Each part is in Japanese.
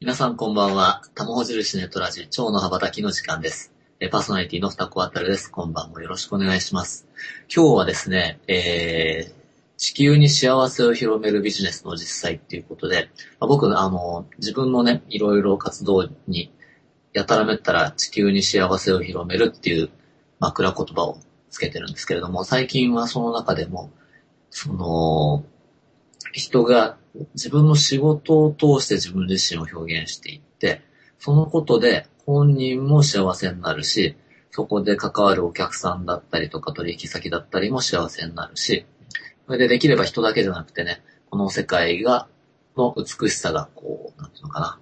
皆さんこんばんは。たもほ印ネットラジ、蝶の羽ばたきの時間です。パーソナリティの二子あたるです。こんばんもよろしくお願いします。今日はですね、えー、地球に幸せを広めるビジネスの実際っていうことで、まあ僕、あの、自分のね、いろいろ活動に、やたらめったら地球に幸せを広めるっていう枕言葉をつけてるんですけれども、最近はその中でも、その、人が自分の仕事を通して自分自身を表現していって、そのことで本人も幸せになるし、そこで関わるお客さんだったりとか取引先だったりも幸せになるし、それでできれば人だけじゃなくてね、この世界が、の美しさがこう、なんていうのか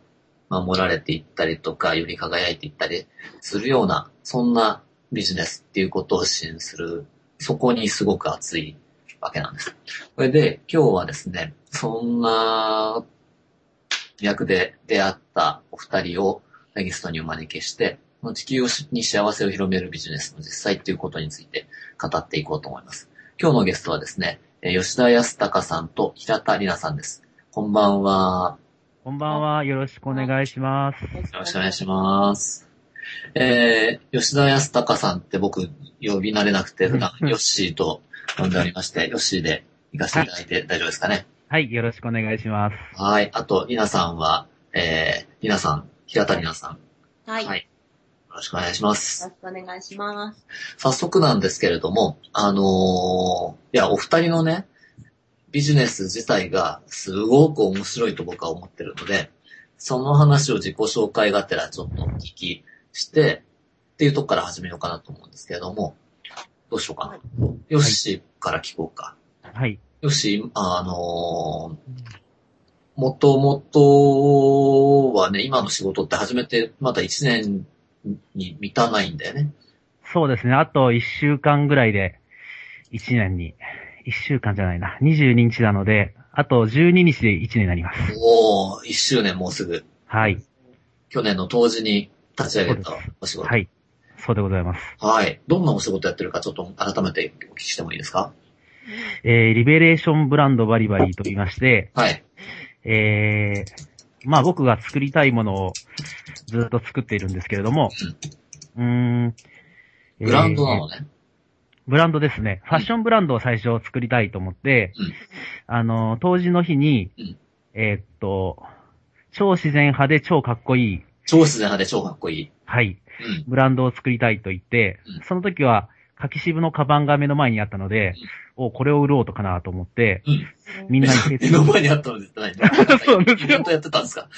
な、守られていったりとか、より輝いていったりするような、そんなビジネスっていうことを支援する、そこにすごく熱いわけなんです。それで、今日はですね、そんな役で出会ったお二人をゲストにお招きして、地球に幸せを広めるビジネスの実際っていうことについて語っていこうと思います。今日のゲストはですね、吉田康隆さんと平田里奈さんです。こんばんは。こんばんは。よろしくお願いします。よろしくお願いします。えー、吉田康隆さんって僕呼び慣れなくて、普段ヨッシーと呼んでおりまして、ヨッシーで行かせていただいて大丈夫ですかね。はい、よろしくお願いします。はい。あと、りなさんは、えー、りなさん、平田りなさん。はい。はい。よろしくお願いします。よろしくお願いします。早速なんですけれども、あのーいや、お二人のね、ビジネス自体がすごく面白いと僕は思ってるので、その話を自己紹介がてらちょっとお聞きして、っていうとこから始めようかなと思うんですけれども、どうしようかな。よしから聞こうか。はい。よし、あのーもともとはね、今の仕事って始めてまだ1年に満たないんだよね。そうですね。あと1週間ぐらいで、1年に、1週間じゃないな。22日なので、あと12日で1年になります。おー、1周年もうすぐ。はい。去年の当時に立ち上げたお仕事。はい。そうでございます。はい。どんなお仕事やってるかちょっと改めてお聞きしてもいいですか？えー、リベレーションブランドバリバリと言いまして、はい。えー、まあ僕が作りたいものをずっと作っているんですけれども、うーん。ブランドなえーのね。ブランドですね。ファッションブランドを最初作りたいと思って、うんあの、当時の日に、うんえーっと、超自然派で超かっこいい、超自然派で超かっこいい。はい、うん。ブランドを作りたいと言って、うんその時は、柿渋のカバンが目の前にあったので、おこれを売ろうとかなと思って、うん。みんなに目の前にあったの絶対ない。そうですよイベントやってたんですか？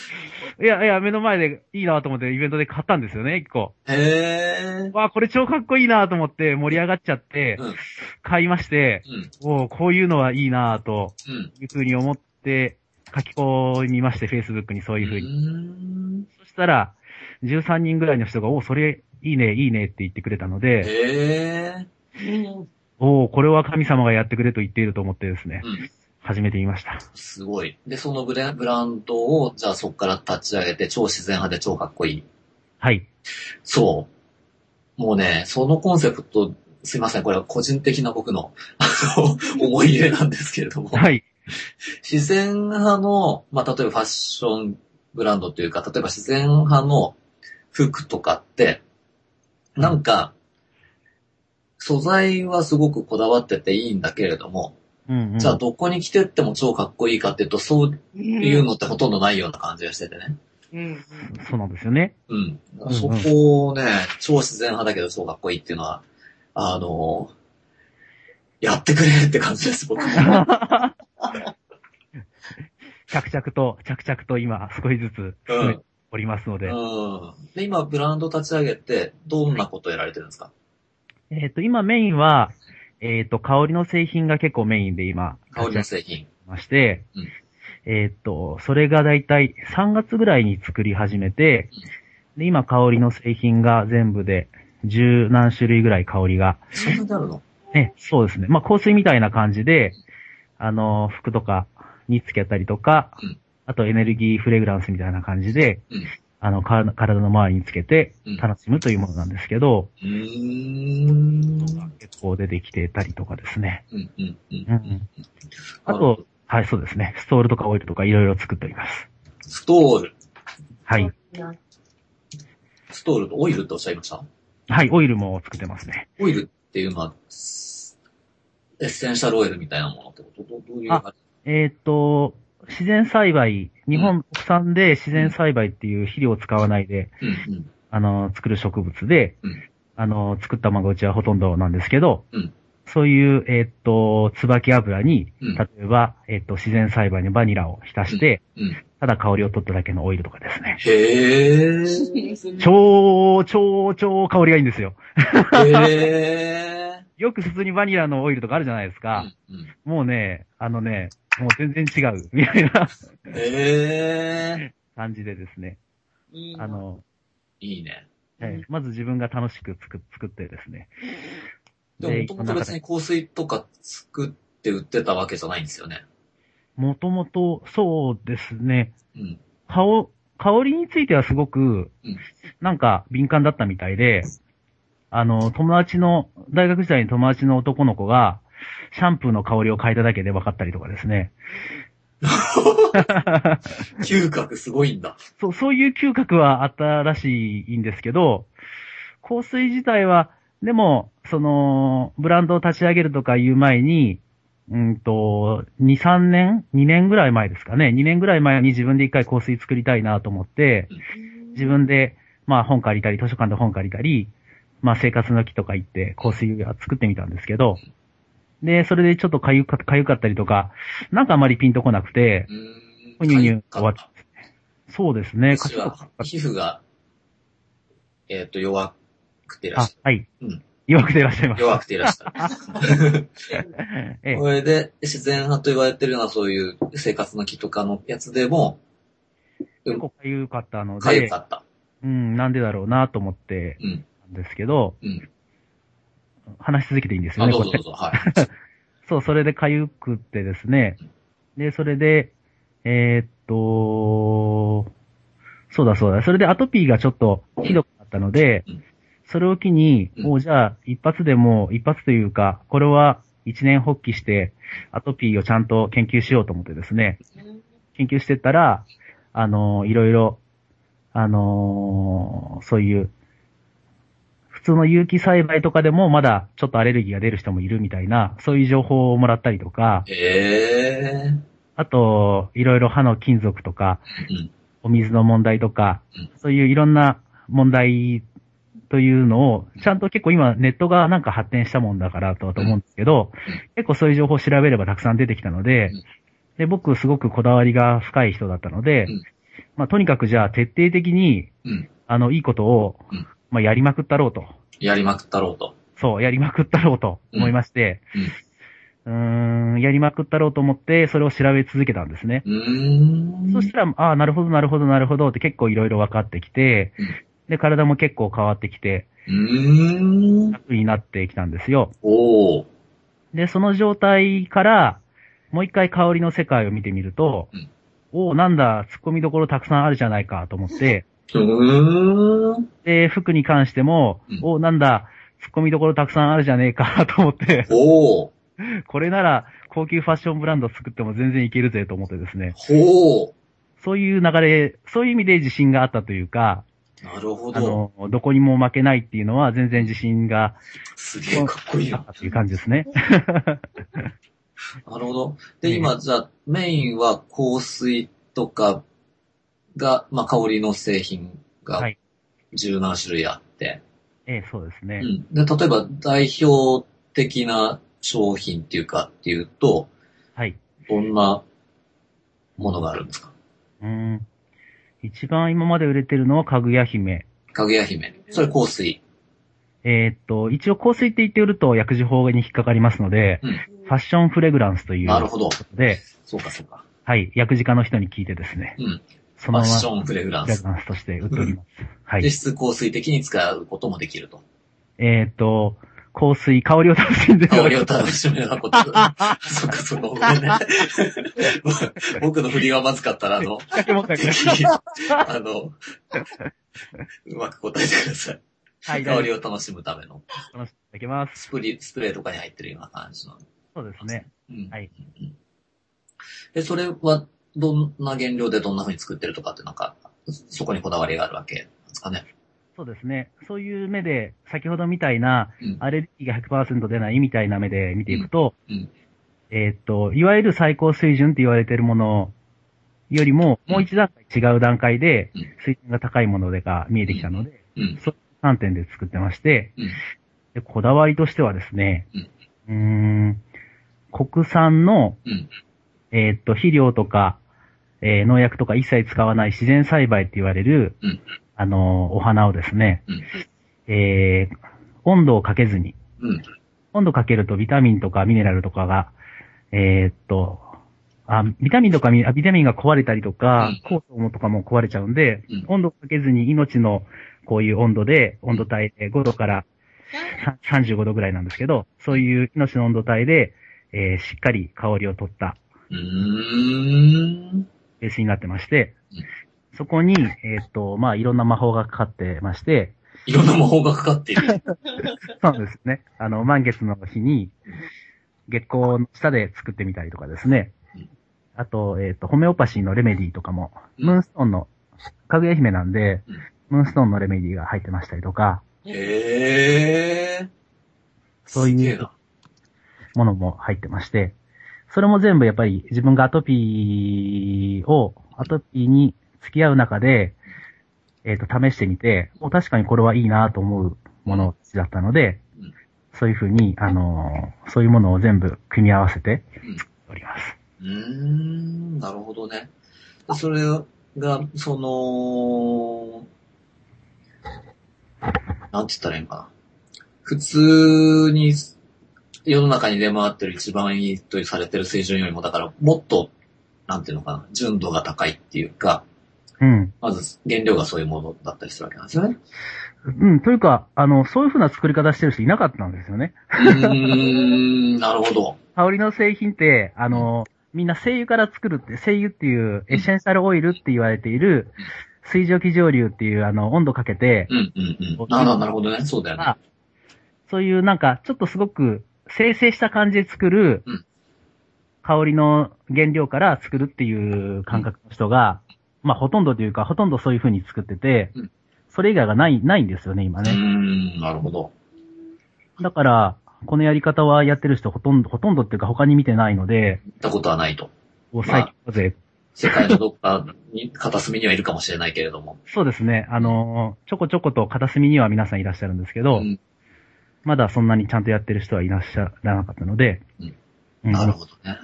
いやいや、目の前でいいなと思ってイベントで買ったんですよね、一個。へー。わあ、これ超かっこいいなと思って盛り上がっちゃって、うん。買いまして、うん。おこういうのはいいなとうん。いうふうに思って、書き込みまして、Facebook にそういうふうに。に。そしたら、13人ぐらいの人が、おそれ、いいね、いいねって言ってくれたので、へー。おこれは神様がやってくれと言っていると思ってですね、うん。始めてみました。すごい。で、そのブレブランドを、じゃあそこから立ち上げて、超自然派で超かっこいい。はい。そう。もうね、そのコンセプト、すいません、これは個人的な僕の、思い入れなんですけれども、はい。自然派の、まあ、例えばファッションブランドというか、例えば自然派の服とかって、なんか、素材はすごくこだわってていいんだけれども、うん、うん。じゃあどこに着てっても超かっこいいかっていうと、そういうのってほとんどないような感じがしててね。うん。そうなんですよね。うん。うんそこをね、超自然派だけど超かっこいいっていうのは、あの、やってくれって感じです、僕。着々と、着々と今、少しずつ進めておりますので、うん。で、今、ブランド立ち上げて、どんなことをやられてるんですか？えっ、と、今メインは、えっ、と、香りの製品が結構メインで今、香りの製品。まして、うんえっ、と、それがだいたい3月ぐらいに作り始めて、で、今香りの製品が全部で十何種類ぐらい香りが、そんなにあるの？ね、そうですね。まあ、香水みたいな感じで、あの、服とかにつけたりとか、うんあとエネルギーフレグランスみたいな感じで、うんあの、か体の周りにつけてうん楽しむというものなんですけど、うーん。結構出てきてたりとかですね。うん、うん、うんうんうん。あと、はい、そうですね。ストールとかオイルとかいろいろ作っております。ストール。はい。ストールとオイルっておっしゃいました？はい、オイルも作ってますね。オイルっていうのは、エッセンシャルオイルみたいなものってこと？どどういうあえーっと、自然栽培、日本国産で自然栽培っていう肥料を使わないで、うんうん。あの、作る植物で、うんあの、作った孫うちはほとんどなんですけど、うんそういう、えーっと、椿油に、うん例えば、えーっと、自然栽培にバニラを浸して、うん。ただ香りを取っただけのオイルとかですね。へー。超、超、超香りがいいんですよ。へよく普通にバニラのオイルとかあるじゃないですー。か。うんうんもうね、あのね、もう全然違う、みたいなへ感じでですね。ー。あの、いいね。はいまず自分が楽しく作作ってですね。でも、もともと別に香水とか作って売ってたわけじゃないんですよね。もともと、そうですね。うん。香香りについてはすごくうん、なんか敏感だったみたいで、あの、友達の、大学時代に友達の男の子が、シャンプーの香りを変えただけで分かったりとかですね。嗅覚すごいんだ。そう、そういう嗅覚はあったらしいんですけど、香水自体は、でも、その、ブランドを立ち上げるとかいう前に、うんと、2、3年 ?2 年ぐらい前ですかね。2年ぐらい前に自分で一回香水作りたいなと思って、自分で、まあ本借りたり、図書館で本借りたり、まあ生活の木とか行って香水は作ってみたんですけど、で、それでちょっとかゆかかゆかったりとか、なんかあまりピンとこなくて、うーん。ふにゅにゅ終わっかそうですね。私は皮膚が、えっ、と、弱くていらっし、あはい。うん弱くていらっしゃいます。弱くていらっしゃる。ええこれで、自然派と言われてるようなそういう生活の木とかのやつでも、結構かゆかったのでかゆか、った。うん、なんでだろうなと思ってうん。ですけど、うん。話し続けていいんですよあ、ね、どうぞどう。ぞ。はい。そう、それでかゆくってですね。で、それで、えーっと、そうだそうだ。それでアトピーがちょっとひどくなったのでうん、それを機に、うんもうじゃあ、一発でも、一発というか、これは一年発起して、アトピーをちゃんと研究しようと思ってですね、研究してったら、あの、いろいろ、あのそういう、普通の有機栽培とかでもまだちょっとアレルギーが出る人もいるみたいな、そういう情報をもらったりとか、ええあと、いろいろ歯の金属とか、うん。お水の問題とかうん、そういういろんな問題というのを、ちゃんと結構今ネットがなんか発展したもんだからとはと思うんですけどうん、結構そういう情報を調べればたくさん出てきたのでうん、で、僕すごくこだわりが深い人だったのでうん、まあとにかくじゃあ徹底的に、うん。あの、いいことをうん、まあやりまくったろうと。やりまくったろうと。そう、やりまくったろうと思いまして、うーん、やりまくったろうと思って、それを調べ続けたんですね。うーん。そしたら、ああ、なるほど、なるほど、なるほどって結構いろいろ分かってきて、うんで、体も結構変わってきて、うーん。楽になってきたんですよ。おー。で、その状態から、もう一回香りの世界を見てみると、うんおお、なんだ、突っ込みどころたくさんあるじゃないかと思って。で、服に関しても、うんおお、なんだ、突っ込みどころたくさんあるじゃねえかと思って、おー。これなら高級ファッションブランド作っても全然いけるぜと思ってですね、ほー。そういう流れ、そういう意味で自信があったというか、なるほあど。の、どこにも負けないっていうのは全然自信がすげえかっこいいよあっ。ていう感じですね。なるほど。で、ね今、じゃあ、メインは香水とかが、まあ、香りの製品がはい十何種類あって、ええ、そうですね。うん。で、例えば代表的な商品っていうかっていうと、はい。どんなものがあるんですか？うん。一番今まで売れてるのはかぐや姫。かぐや姫。それ香水。えーっと、一応香水って言って売ると薬事法に引っかかりますので、うんファッションフレグランスという。なるほどことで、そうかそうか。はい、薬事家の人に聞いてですね、うん。そのままフファッションフレグランス。レグランスとして売っております。はで、い。質香水的に使うこともできると。えーっと、香水、香りを楽しんでいただく香りを楽しめなこと。そっかそっか、ごめんね。僕の振りがまずかったら、あの、あの、うまく答えてください。はい、香りをを楽しむための、楽しんでいただけます。スプリ、スプレーとかに入ってるような感じの。そうですね。うん。はい。で、それは、どんな原料でどんな風に作ってるとかってなんか、そこにこだわりがあるわけですかね。そうですね。そういう目で、先ほどみたいな、うん。アレルギーが100%出ないみたいな目で見ていくと、うん。えーっと、いわゆる最高水準って言われているものよりも、うんもう一段階違う段階でうん、水準が高いものでが見えてきたので、うん。そういう観点で作ってまして、うん。でこだわりとしてはですね、うんん、国産の、うん。えーっと、肥料とか、えー農薬とか一切使わない自然栽培って言われる、うんあのーお花をですね、うん。えー温度をかけずに、うん。温度かけるとビタミンとかミネラルとかが、えーっと、あ、ビタミンとかミあビタミンが壊れたりとかうん、酵素とかも壊れちゃうんで、うん温度かけずに命のこういう温度で、温度帯で5度からさ35度ぐらいなんですけど、そういう命の温度帯で、えーしっかり香りを取ったうーん。ベースになってましてうん、そこに、えーっと、まあ、いろんな魔法がかかってまして、いろんな魔法がかかっている。そうですね。あの、満月の日に、月光の下で作ってみたりとかですねうん。あと、えっ、と、ホメオパシーのレメディとかも、うんムーンストーンの、かぐや姫なんで、うんムーンストーンのレメディが入ってましたりとか、へー。そういう。ものも入ってまして、それも全部やっぱり自分がアトピーを、アトピーに付き合う中で、えっ、と、試してみて、お確かにこれはいいなと思うものだったので、そういうふうに、あのーそういうものを全部組み合わせております。うーん、なるほどね。それが、その、なんて言ったらいいのかな。普通に世の中に出回ってる一番いいとされてる水準よりも、だからもっと、なんていうのかな、純度が高いっていうか、うん。まず原料がそういうものだったりするわけなんですよね。うん、というか、あの、そういうふうな作り方してる人いなかったんですよね。うーん、なるほど。香りの製品って、あの、みんな精油から作るって、精油っていうエッセンシャルオイルって言われている、水蒸気蒸留っていう、あの、温度かけてう、ん、うん、うん。なるほどね。そうだよね。あそういうなんか、ちょっとすごく生成した感じで作るうん、香りの原料から作るっていう感覚の人が、まあほとんどというか、ほとんどそういう風に作っててうん、それ以外がない、ないんですよね、今ね。ん、なるほど。だから、このやり方はやってる人ほとんど、ほとんどっていうか他に見てないので、見たことはないと。お最近だぜ。世界のどっかに、片隅にはいるかもしれないけれども。そうですね。あのーちょこちょこと片隅には皆さんいらっしゃるんですけど、うんまだそんなにちゃんとやってる人はいらっしゃらなかったので、うん。うん。なるほどね。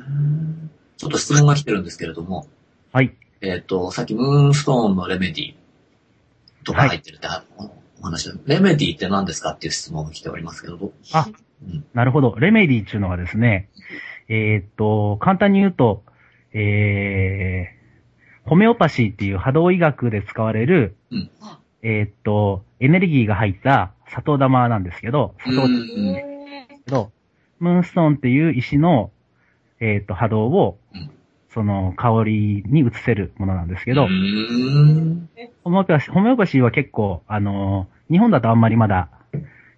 ちょっと質問が来てるんですけれども、はい。えっ、と、さっきムーンストーンのレメディとか入ってるって、お話でレメディって何ですかっていう質問が来ておりますけど、どあうん、なるほど。レメディっていうのはですね、えーっと、簡単に言うと、えー、ホメオパシーっていう波動医学で使われる、うんえーっと、エネルギーが入った砂糖玉なんですけど、砂糖うでんすけど、ムーンストーンっていう石の、えーっと、波動をうん、その香りに移せるものなんですけど。ホメオパシー、ホメオパシーは結構、あのー日本だとあんまりまだ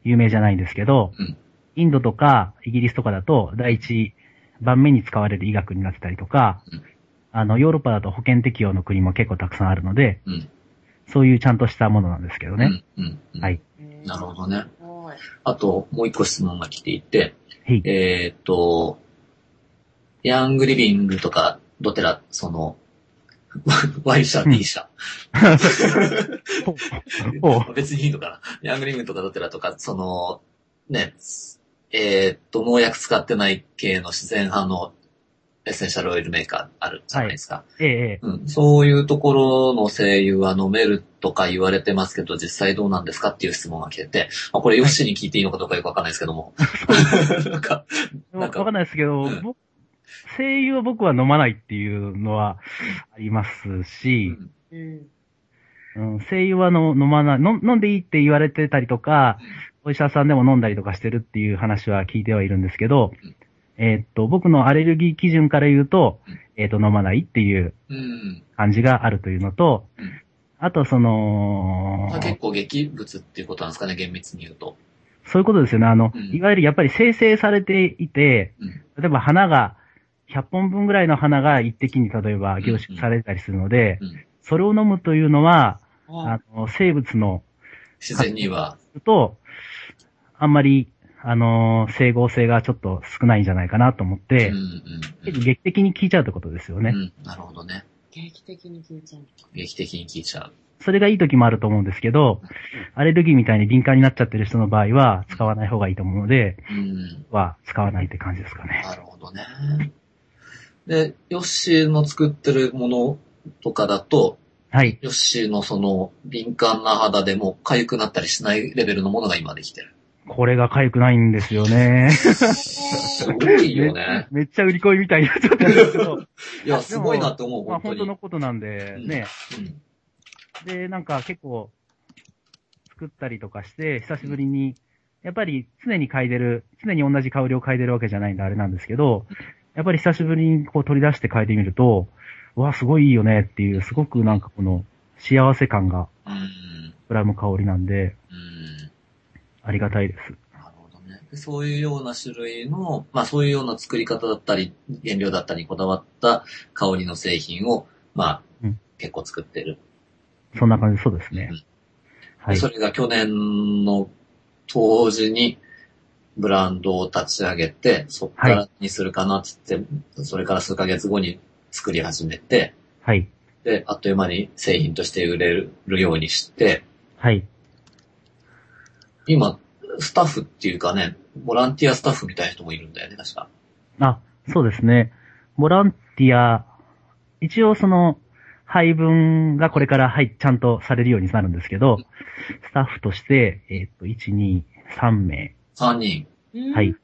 有名じゃないんですけど、うん。インドとかイギリスとかだと第一番目に使われる医学になってたりとか、うん。あの、ヨーロッパだと保険適用の国も結構たくさんあるので、うんそういうちゃんとしたものなんですけどね。うん。うん。うんはい。なるほどね。はい。あと、もう一個質問が来ていて、へい。えっ、と、ヤングリビングとか、どてら、その、Y 社、うん D 社。おう別にいいのかな？ヤングリビングとかどてらとか、その、ね、えっ、と、農薬使ってない系の自然派のエッセンシャルオイルメーカーあるじゃないですか。ええ、ええ。うん、そういうところの精油は飲めるとか言われてますけど、実際どうなんですかっていう質問が来てて、まあ、これヨッシーに聞いていいのかどうかよくわかんないですけども。なんか、なわんかかんないですけど、うん僕声優は僕は飲まないっていうのはありますし、うん。うん、声優はの飲まない、の飲んでいいって言われてたりとか、お医者さんでも飲んだりとかしてるっていう話は聞いてはいるんですけどうん、えーっと、僕のアレルギー基準から言うとうん、えーっと、飲まないっていううん。感じがあるというのとうん、あとそのまあ、、結構劇物っていうことなんですかね、厳密に言うと。そういうことですよね。あのうん、いわゆるやっぱり生成されていて、うん。例えば花が、100本分ぐらいの花が一滴に例えば凝縮されたりするのでうん、それを飲むというのは、ああの、生物の、自然には。と、あんまり、あの、整合性がちょっと少ないんじゃないかなと思っうんて、うん結構劇的に効いちゃうってことですよね。うん。うん。なるほどね。劇的に聞いちゃう。劇的に効いちゃう。それがいい時もあると思うんですけど、アレルギーみたいに敏感になっちゃってる人の場合は使わない方がいいと思うので、うん。は使わないって感じですかね。なるほどね。で、ヨッシーの作ってるものとかだと、はい。ヨッシーのその敏感な肌でも痒くなったりしないレベルのものが今できてる。これが痒くないんですよね。すごいよね。めっちゃ売り込みみたいになっちゃってるんですけど、いや、すごいなって思う、まあ本当に。本当のことなんで、ね。うんで、なんか結構、作ったりとかして、久しぶりに、やっぱり常に嗅いでる、常に同じ香りを嗅いでるわけじゃないんであれなんですけど、やっぱり久しぶりにこう取り出して嗅いでみると、うわ、すごいいいよねっていう、すごくなんかこの幸せ感がうん。膨らむ香りなんで、うん。ありがたいです。なるほどね。でそういうような種類の、まあそういうような作り方だったり、原料だったりにこだわった香りの製品を、まあ、うん結構作ってる。そんな感じ、そうですねうん。はい。でそれが去年の当時にブランドを立ち上げて、そっからにするかなっつって、それから数ヶ月後に作り始めて、はい。で、あっという間に製品として売れるようにして、はい。今、スタッフっていうかね、ボランティアスタッフみたいな人もいるんだよね、確か。あ、そうですね。ボランティア、一応その、配分がこれから、はい、ちゃんとされるようになるんですけど、スタッフとして、えっ、と、1、2、3名。3人。はい。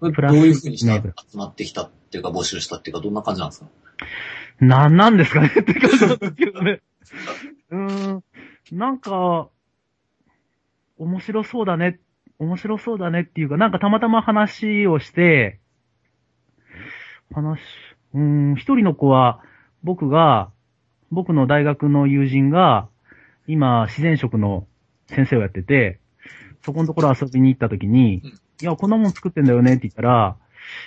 プラスどういうふうにしたメール集まってきたっていうか募集したっていうかどんな感じなんですか？なんなんですかねって感じなんですけどね。うーん、なんか、面白そうだね、面白そうだねっていうか、なんかたまたま話をして、話、うーん、一人の子は、僕が、僕の大学の友人が、今、自然食の先生をやってて、そこのところ遊びに行った時に、うん。いや、こんなもん作ってんだよねって言ったら、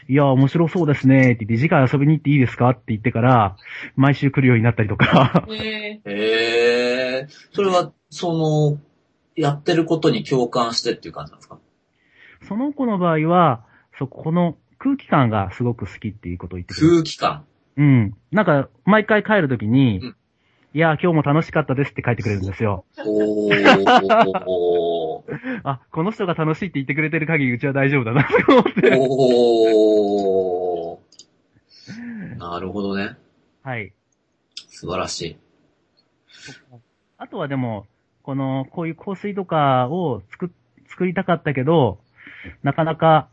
いや、面白そうですねって言って、次回遊びに行っていいですかって言ってから、毎週来るようになったりとか、えへえ。それは、その、やってることに共感してっていう感じなんですか？その子の場合は、そこの空気感がすごく好きっていうことを言って。空気感。うん。なんか、毎回帰るときに、うんいや、今日も楽しかったですって書いてくれるんですよ。おー。あ、この人が楽しいって言ってくれてる限りうちは大丈夫だなと思って。おー。なるほどね。はい。素晴らしい。あとはでも、この、こういう香水とかを作っ、作りたかったけど、なかなか、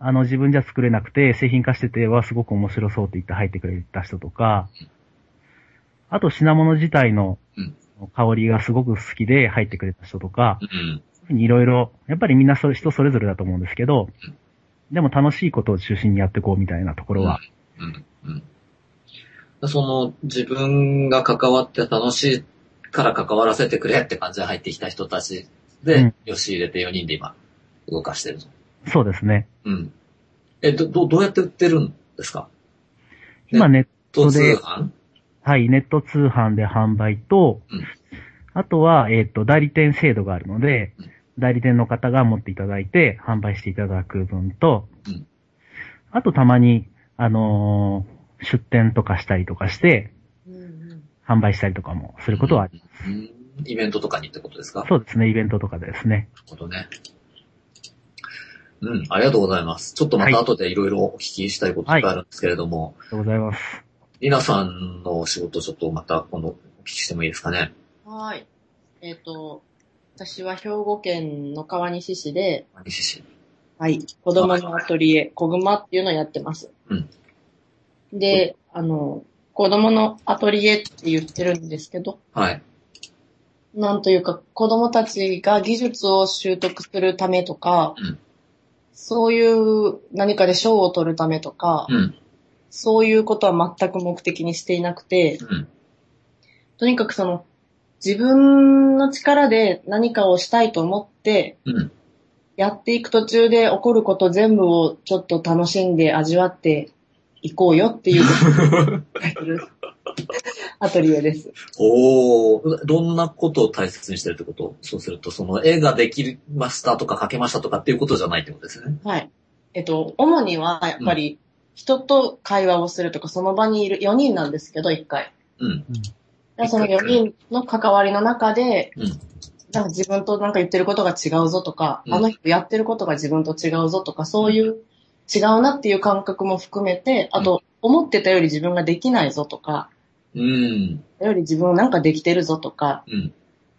あの、自分じゃ作れなくて、製品化してて、はすごく面白そうって言って入ってくれた人とか、あと品物自体のうん香りがすごく好きで入ってくれた人とか、うん。いろいろ、やっぱりみんなそれ人それぞれだと思うんですけど、でも楽しいことを中心にやっていこうみたいなところは、うん。うん。その、自分が関わって楽しいから関わらせてくれって感じで入ってきた人たちで、うんよし入れて4人で今、動かしてると。そうですね。うん。え、ど、どどうやって売ってるんですか？今ネッと通で販？はい、ネット通販で販売と、うんあとは、えっ、と、代理店制度があるので、うん代理店の方が持っていただいて、販売していただく分と、うんあとたまに、あのー出店とかしたりとかして、販売したりとかもすることはありうんイベントとかにってことですか？そうですね、イベントとかでですね。なるほどね。うん、ありがとうございます。ちょっとまた後でいろいろお聞きしたいことがあるんですけれども、ありがとうございます。りなさんの仕事ちょっとまた今度お聞きしてもいいですかね？はい。えっ、と、私は兵庫県の川西市で、西市。はい。子供のアトリエ、小熊っていうのをやってます。うんで、あの、子供のアトリエって言ってるんですけど、はい。なんというか、子供たちが技術を習得するためとか、うんそういう何かで賞を取るためとか、うん。そういうことは全く目的にしていなくて、うん。とにかくその、自分の力で何かをしたいと思って、うん。やっていく途中で起こること全部をちょっと楽しんで味わっていこうよっていう アトリエです。おー、どんなことを大切にしてるってこと？そうすると、その絵ができましたとか描けましたとかっていうことじゃないってことですね。はい。えっと、主には、やっぱり、人と会話をするとか、その場にいる4人なんですけど、1回。うん。でその4人の関わりの中で、うんなんか自分となんか言ってることが違うぞとか、うんあの人やってることが自分と違うぞとか、そういう違うなっていう感覚も含めて、あと、思ってたより自分ができないぞとか、うん。より自分なんかできてるぞとか、うん。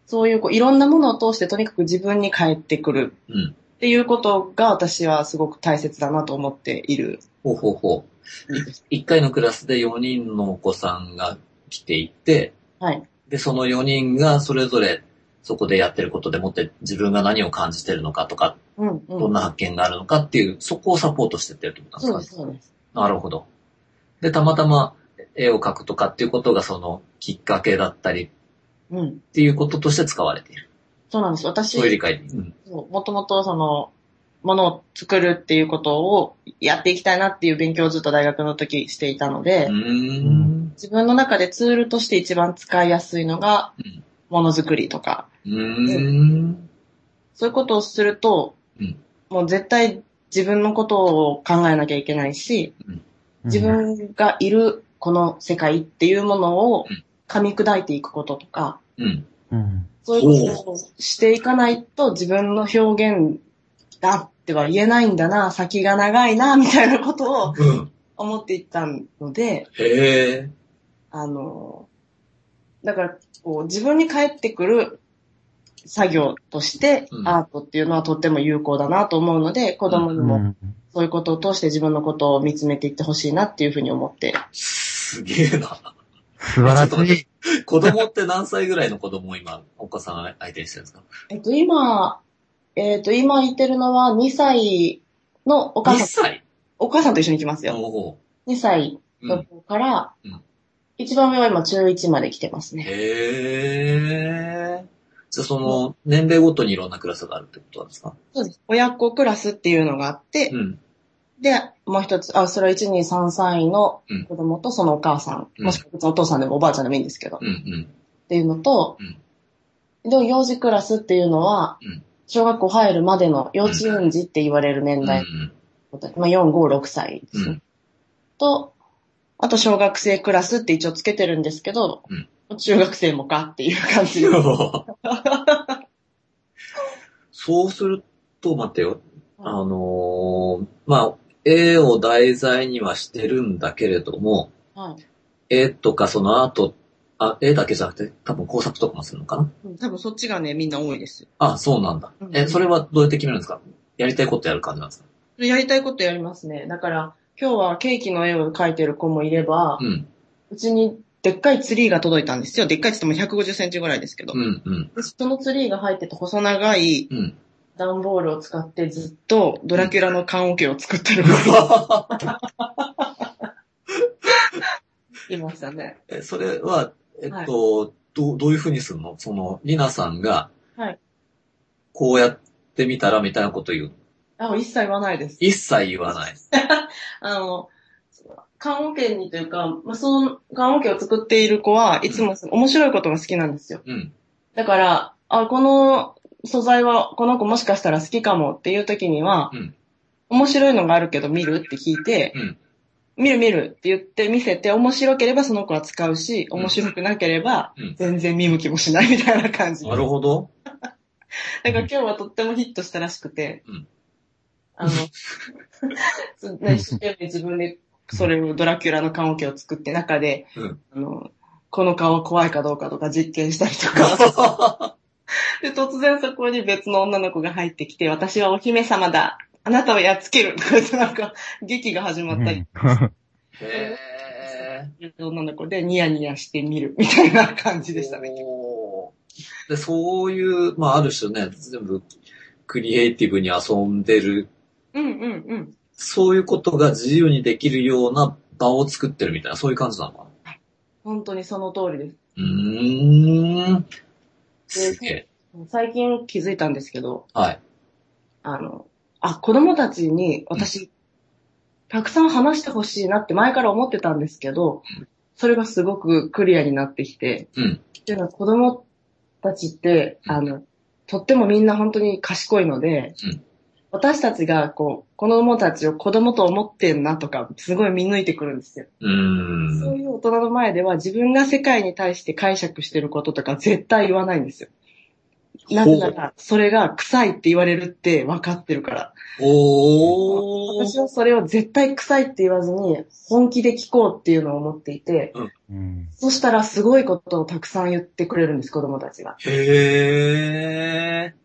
そういうこういろんなものを通してとにかく自分に返ってくるうん。っていうことが私はすごく大切だなと思っている。ほうほうほう。い一回のクラスで4人のお子さんが来ていて、はい。で、その4人がそれぞれそこでやってることでもって自分が何を感じてるのかとか、うん、うん。どんな発見があるのかっていう、そこをサポートしてってるってことなんですかそうです、そうです。なるほど。で、たまたま絵を描くとかっていうことがそのきっかけだったりっうん。ていうこととして使われている。そうなんです。私、そういう理解で。うん。もともとその、ものを作るっていうことをやっていきたいなっていう勉強をずっと大学の時していたので、うーん。自分の中でツールとして一番使いやすいのがうん、ものづくりとか、うーん。そういうことをすると、うんもう絶対自分のことを考えなきゃいけないし、自分がいるこの世界っていうものをうん噛み砕いていくこととか、うん。うん。そういうことをしていかないと自分の表現だっては言えないんだな、先が長いな、みたいなことをうん。思っていったので。あの、だから、こう、自分に返ってくる作業としてうんアートっていうのはとっても有効だなと思うので、子供にもうん。そういうことを通して自分のことを見つめていってほしいなっていうふうに思って。すげえな。素晴らしい。子供って何歳ぐらいの子供を今、お子さん相手にしてるんですか？えっと、今、えっと、今いてるのは2歳のお母 ?2 さん、歳？お母さんと一緒に来ますよ。お2歳うの子からうん、一番上は今中1まで来てますね。へえ。じゃあその、年齢ごとにいろんなクラスがあるってことなんですか？そうです。親子クラスっていうのがあって、うん。で、もう一つ、あ、それは1、2、3歳のうん子供とそのお母さん、うんもしくは別にお父さんでもおばあちゃんでもいいんですけど、うんうん。っていうのと、うんで、幼児クラスっていうのは、うん小学校入るまでの幼稚園児って言われる年うんう代、ん。まあ、4、5、6歳ですね。うんと、あと小学生クラスって一応つけてるんですけど、中学生もかっていう感じで。そうすると、待ってよ。あのーまあ、絵を題材にはしてるんだけれども、はい絵とかそのアート、あ、絵だけじゃなくて多分工作とかもするのかな？うん多分そっちがね、みんな多いです。あ、そうなんだう。んえ、それはどうやって決めるんですか？やりたいことやる感じなんですか？やりたいことやりますね。だから、今日はケーキの絵を描いてる子もいれば、うん。うちにでっかいツリーが届いたんですよ。でっかいって言っても150センチぐらいですけど。うん、うん、でそのツリーが入ってて細長いうん。段ボールを使ってずっとドラキュラの棺桶を作ってる子いましたね。え、それは、えっと、どう、どういうふうにするの？その、リナさんが、はい。こうやってみたらみたいなこと言う。あ、一切言わないです。一切言わない。あの、棺桶にというか、まあ、その棺桶を作っている子はいつも面白いことが好きなんですよ。うん。だから、あ、この素材はこの子もしかしたら好きかもっていう時には、うん面白いのがあるけど見るって聞いて、うん。見る見るって言って見せて、面白ければその子は使うし、うん面白くなければうん全然見向きもしないみたいな感じ。なるほど。だから今日はとってもヒットしたらしくて、うんあの、一生懸命自分でそれをドラキュラの棺桶を作って中で、うん。あの、この顔怖いかどうかとか実験したりとか、で、突然そこに別の女の子が入ってきて、私はお姫様だ。あなたをやっつけるとか言ってなんか、劇が始まったり、へ女の子でニヤニヤして見るみたいな感じーでしたね。で、そういう、まあ、ある種ね、全部、クリエイティブに遊んでる、うんうんうん。そういうことが自由にできるような場を作ってるみたいな、そういう感じなのかな？本当にその通りです。うーん。すげえ。最近気づいたんですけど、はい。あの、あ、子供たちに私、たくさん話してほしいなって前から思ってたんですけど、それがすごくクリアになってきて、うん。っていうのは子供たちって、うんあの、とってもみんな本当に賢いので、うん私たちがこう、子供たちを子供と思ってんなとか、すごい見抜いてくるんですよ。うー。そうんいう大人の前では自分が世界に対して解釈してることとか絶対言わないんですよ。なぜなら、それが臭いって言われるって分かってるから。おー。私はそれを絶対臭いって言わずに、本気で聞こうっていうのを思っていて、うん。そしたらすごいことをたくさん言ってくれるんです、子供たちが。へー。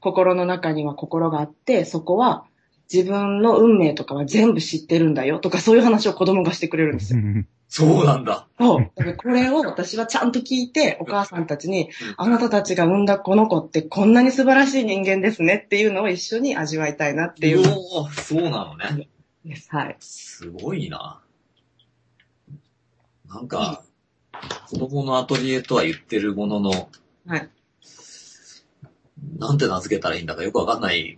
心の中には心があって、そこは自分の運命とかは全部知ってるんだよとかそういう話を子供がしてくれるんですよ。そうなんだ。そう。だからこれを私はちゃんと聞いて、お母さんたちに、あなたたちが産んだこの子ってこんなに素晴らしい人間ですねっていうのを一緒に味わいたいなっていうおー、そうなのね。です。はい。すごいな。なんか、子供のアトリエとは言ってるものの、はい。なんて名付けたらいいんだかよくわかんない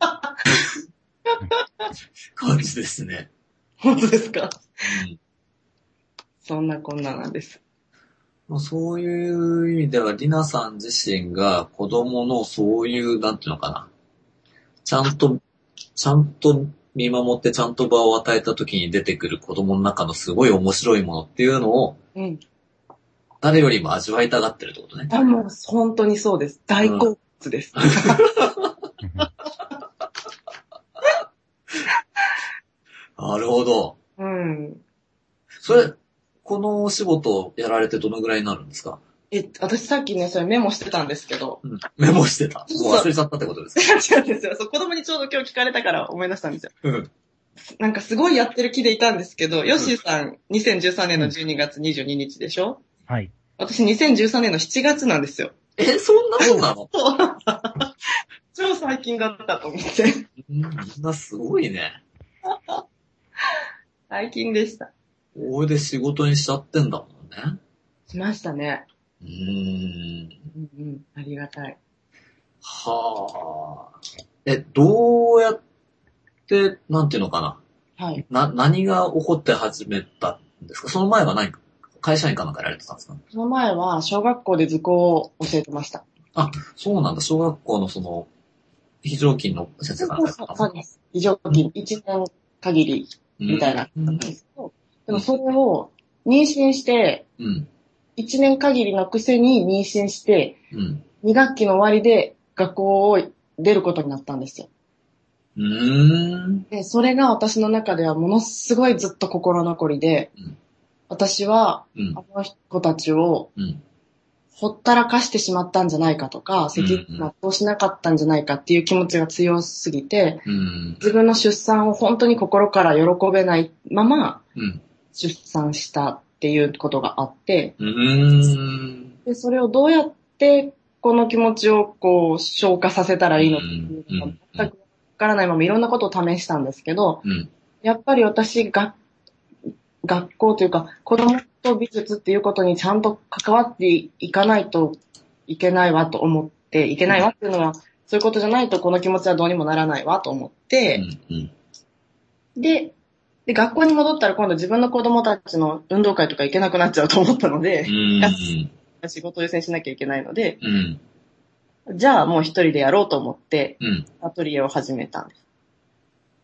感じですね。本当ですか？うんそんなこんななんです。まあそういう意味では、リナさん自身が子供のそういう、なんていうのかな。ちゃんと、ちゃんと見守ってちゃんと場を与えた時に出てくる子供の中のすごい面白いものっていうのを、うん。誰よりも味わいたがってるってことね。あ、もう本当にそうです。大好物です。なるほど。うん。それ、このお仕事をやられてどのぐらいになるんですか？え、私さっきね、それメモしてたんですけど、うん。メモしてた。もう忘れちゃったってことですか？違うんですよ。そう、子供にちょうど今日聞かれたから思い出したんですよ。うん。なんかすごいやってる気でいたんですけど、ヨッシーさん2013年の12月22日でしょ？はい。私2013年の7月なんですよ。え、そんなもんなの？超最近だったと思って。うんみんなすごいね。最近でした。これで仕事にしちゃってんだもんね。しましたね。うーん。うんうん。ありがたい。はあ。え、どうやって、なんていうのかな。はい。な、何が起こって始めたんですか？その前は何か、会社員かなんかやられてたんですか？その前は小学校で図工を教えてました。そうなんだ。小学校のその、非常勤の先生かなんか？そうです。非常勤1年限りみたいなですけど、でもそれを妊娠して、うん。1年限りのくせに妊娠して、うん。2学期の終わりで学校を出ることになったんですよ。うーん。で、それが私の中ではものすごいずっと心残りで、うん私はうんあ。の子たちをうん。ほったらかしてしまったんじゃないかとか、責任をしなかったんじゃないかっていう気持ちが強すぎて、うん。自分の出産を本当に心から喜べないままうん。出産したっていうことがあって、うーん。で、それをどうやってこの気持ちをこう消化させたらいいのかっていうのが全くわからないままいろんなことを試したんですけど、うん。やっぱり私が、学校というか、子供と美術っていうことにちゃんと関わっていかないといけないわと思って、いけないわっていうのは、そういうことじゃないとこの気持ちはどうにもならないわと思って、うん。で、で、学校に戻ったら今度自分の子供たちの運動会とか行けなくなっちゃうと思ったのでう、ん。仕事を優先しなきゃいけないので、うん。じゃあもう一人でやろうと思って、うん。アトリエを始めたんです。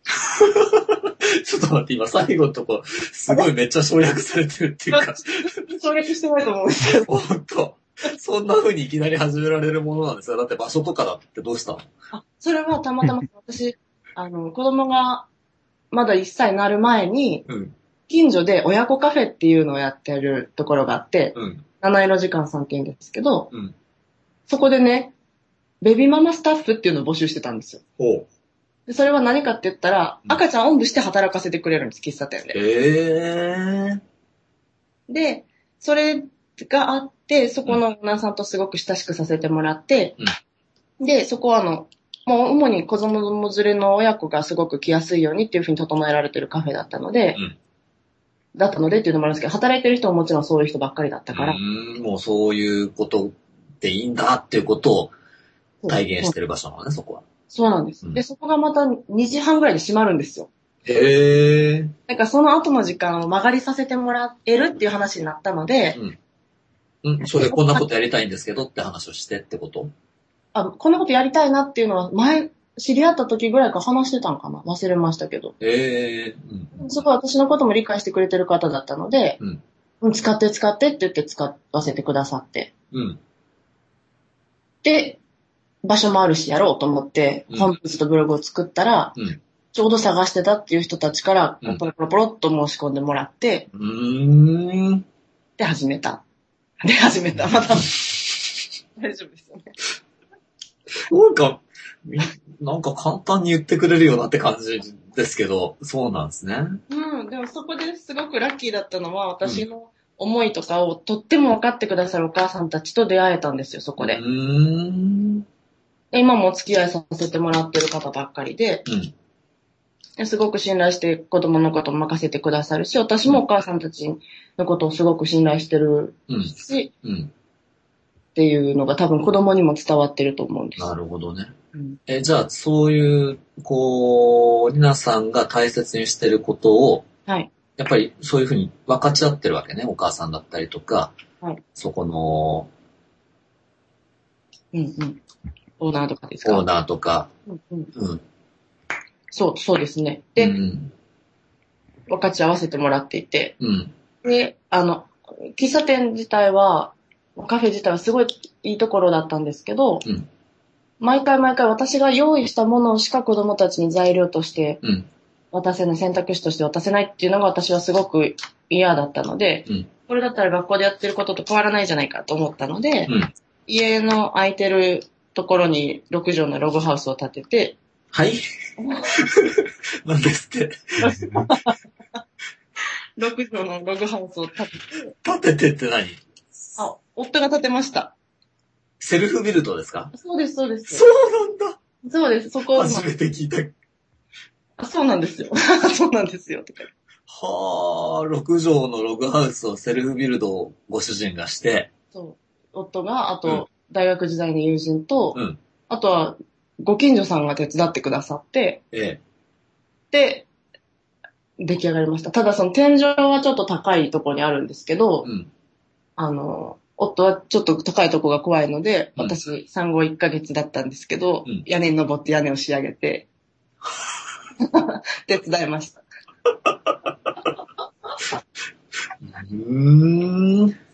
ちょっと待って、今最後のとこ、すごいめっちゃ省略されてるっていうか、衝撃してないと思うんですけど。ほんと、そんな風にいきなり始められるものなんですよ。だって場所とかだってどうしたの？あ、それはたまたま 私、あの、子供がまだ1歳になる前に、うん。近所で親子カフェっていうのをやってるところがあって、うん。七色時間さんって言うんですけど、うん。そこでね、ベビーママスタッフっていうのを募集してたんですよ。ほう。でそれは何かって言ったら、うん。赤ちゃんおんぶして働かせてくれるんです、喫茶店で。ええで、それがあって、そこのオーナーさんとすごく親しくさせてもらって、で、そこはあの、もう主に子供連れの親子がすごく来やすいようにっていうふうに整えられてるカフェだったので、うん。だったのでっていうのもあるんですけど、働いてる人ももちろんそういう人ばっかりだったから、うん、もうそういうことでいいんだっていうことを体現してる場所なのね、そこは。そうなんです。うんで、そこがまた2時半ぐらいで閉まるんですよ。へえ。なんかその後の時間を曲がりさせてもらえるっていう話になったので、うん、それでこんなことやりたいんですけどって話をしてってこと？あ、こんなことやりたいなっていうのは前、知り合った時ぐらいから話してたのかな？忘れましたけど。へえ。うん。すごい私のことも理解してくれてる方だったので、うんうん使って使ってって言って使わせてくださって。うん。で、場所もあるしやろうと思って、うんホームページとブログを作ったら、うんちょうど探してたっていう人たちから、うんポロポロポロっと申し込んでもらって、うーん。で、始めた。で、始めた。また。大丈夫ですよね。なんか、みなんか簡単に言ってくれるよなって感じですけど、そうなんですね。うん、でもそこですごくラッキーだったのは、私の思いとかをとっても分かってくださるお母さんたちと出会えたんですよ、そこで。うーん。で今もお付き合いさせてもらってる方ばっかりで、うん。ですごく信頼して子供のことも任せてくださるし、私もお母さんたちのことをすごく信頼してるうん。し、うん。っていうのが多分子供にも伝わってると思うんです。なるほどね。うんえ、じゃあ、そういう、こう、りなさんが大切にしてることを、はい。やっぱりそういうふうに分かち合ってるわけね。お母さんだったりとか、はいそこのうんうん。オーナーとかですか？オーナーとか、うんうん、うん。そう、そうですね。うで、ん。分かち合わせてもらっていて、うん。で、あの、喫茶店自体は、カフェ自体はすごいいいところだったんですけど、うん毎回毎回私が用意したものしか子供たちに材料としてうん。渡せない、選択肢として渡せないっていうのが私はすごく嫌だったので、うんこれだったら学校でやってることと変わらないじゃないかと思ったので、うん。家の空いてるところに6畳のログハウスを建てて、はい なんですって。6畳のログハウスを建てて、立ててって何？あ、夫が建てました。セルフビルドですか？そうです、そうです。そうなんだそうです、そこを、初めて聞いた。あそうなんですよ。そうなんですよ。とかはあ、6畳のログハウスをセルフビルドをご主人がして、そう。夫が、あうんと、大学時代の友人と、うん。あとは、ご近所さんが手伝ってくださって、えで、出来上がりました。ただその天井はちょっと高いところにあるんですけどえ。、うん。あの、夫はちょっと高いとこが怖いので、うん私、産後1ヶ月だったんですけど、うん屋根に登って屋根を仕上げて、手伝いました。うーん。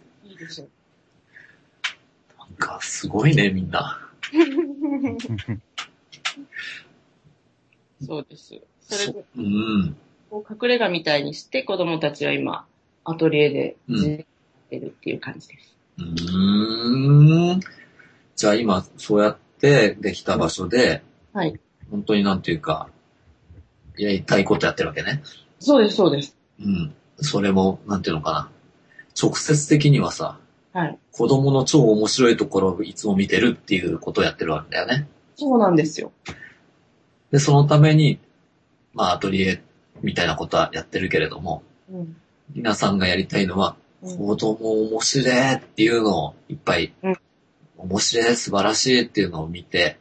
か、すごいね、みんな。そうです。それで、うん。隠れ家みたいにして子供たちは今、アトリエでうん自由にやってるっていう感じです。うーん。じゃあ今、そうやってできた場所で、はい。本当になんていうか、やりたいことやってるわけね。そうです、そうです。うん。それも、なんていうのかな。直接的にはさ、はい。子供の超面白いところをいつも見てるっていうことをやってるわけだよね。そうなんですよ。で、そのために、まあ、アトリエみたいなことはやってるけれども、うん。皆さんがやりたいのは、うん子供面白いっていうのをいっぱい、うん面白い、素晴らしいっていうのを見て、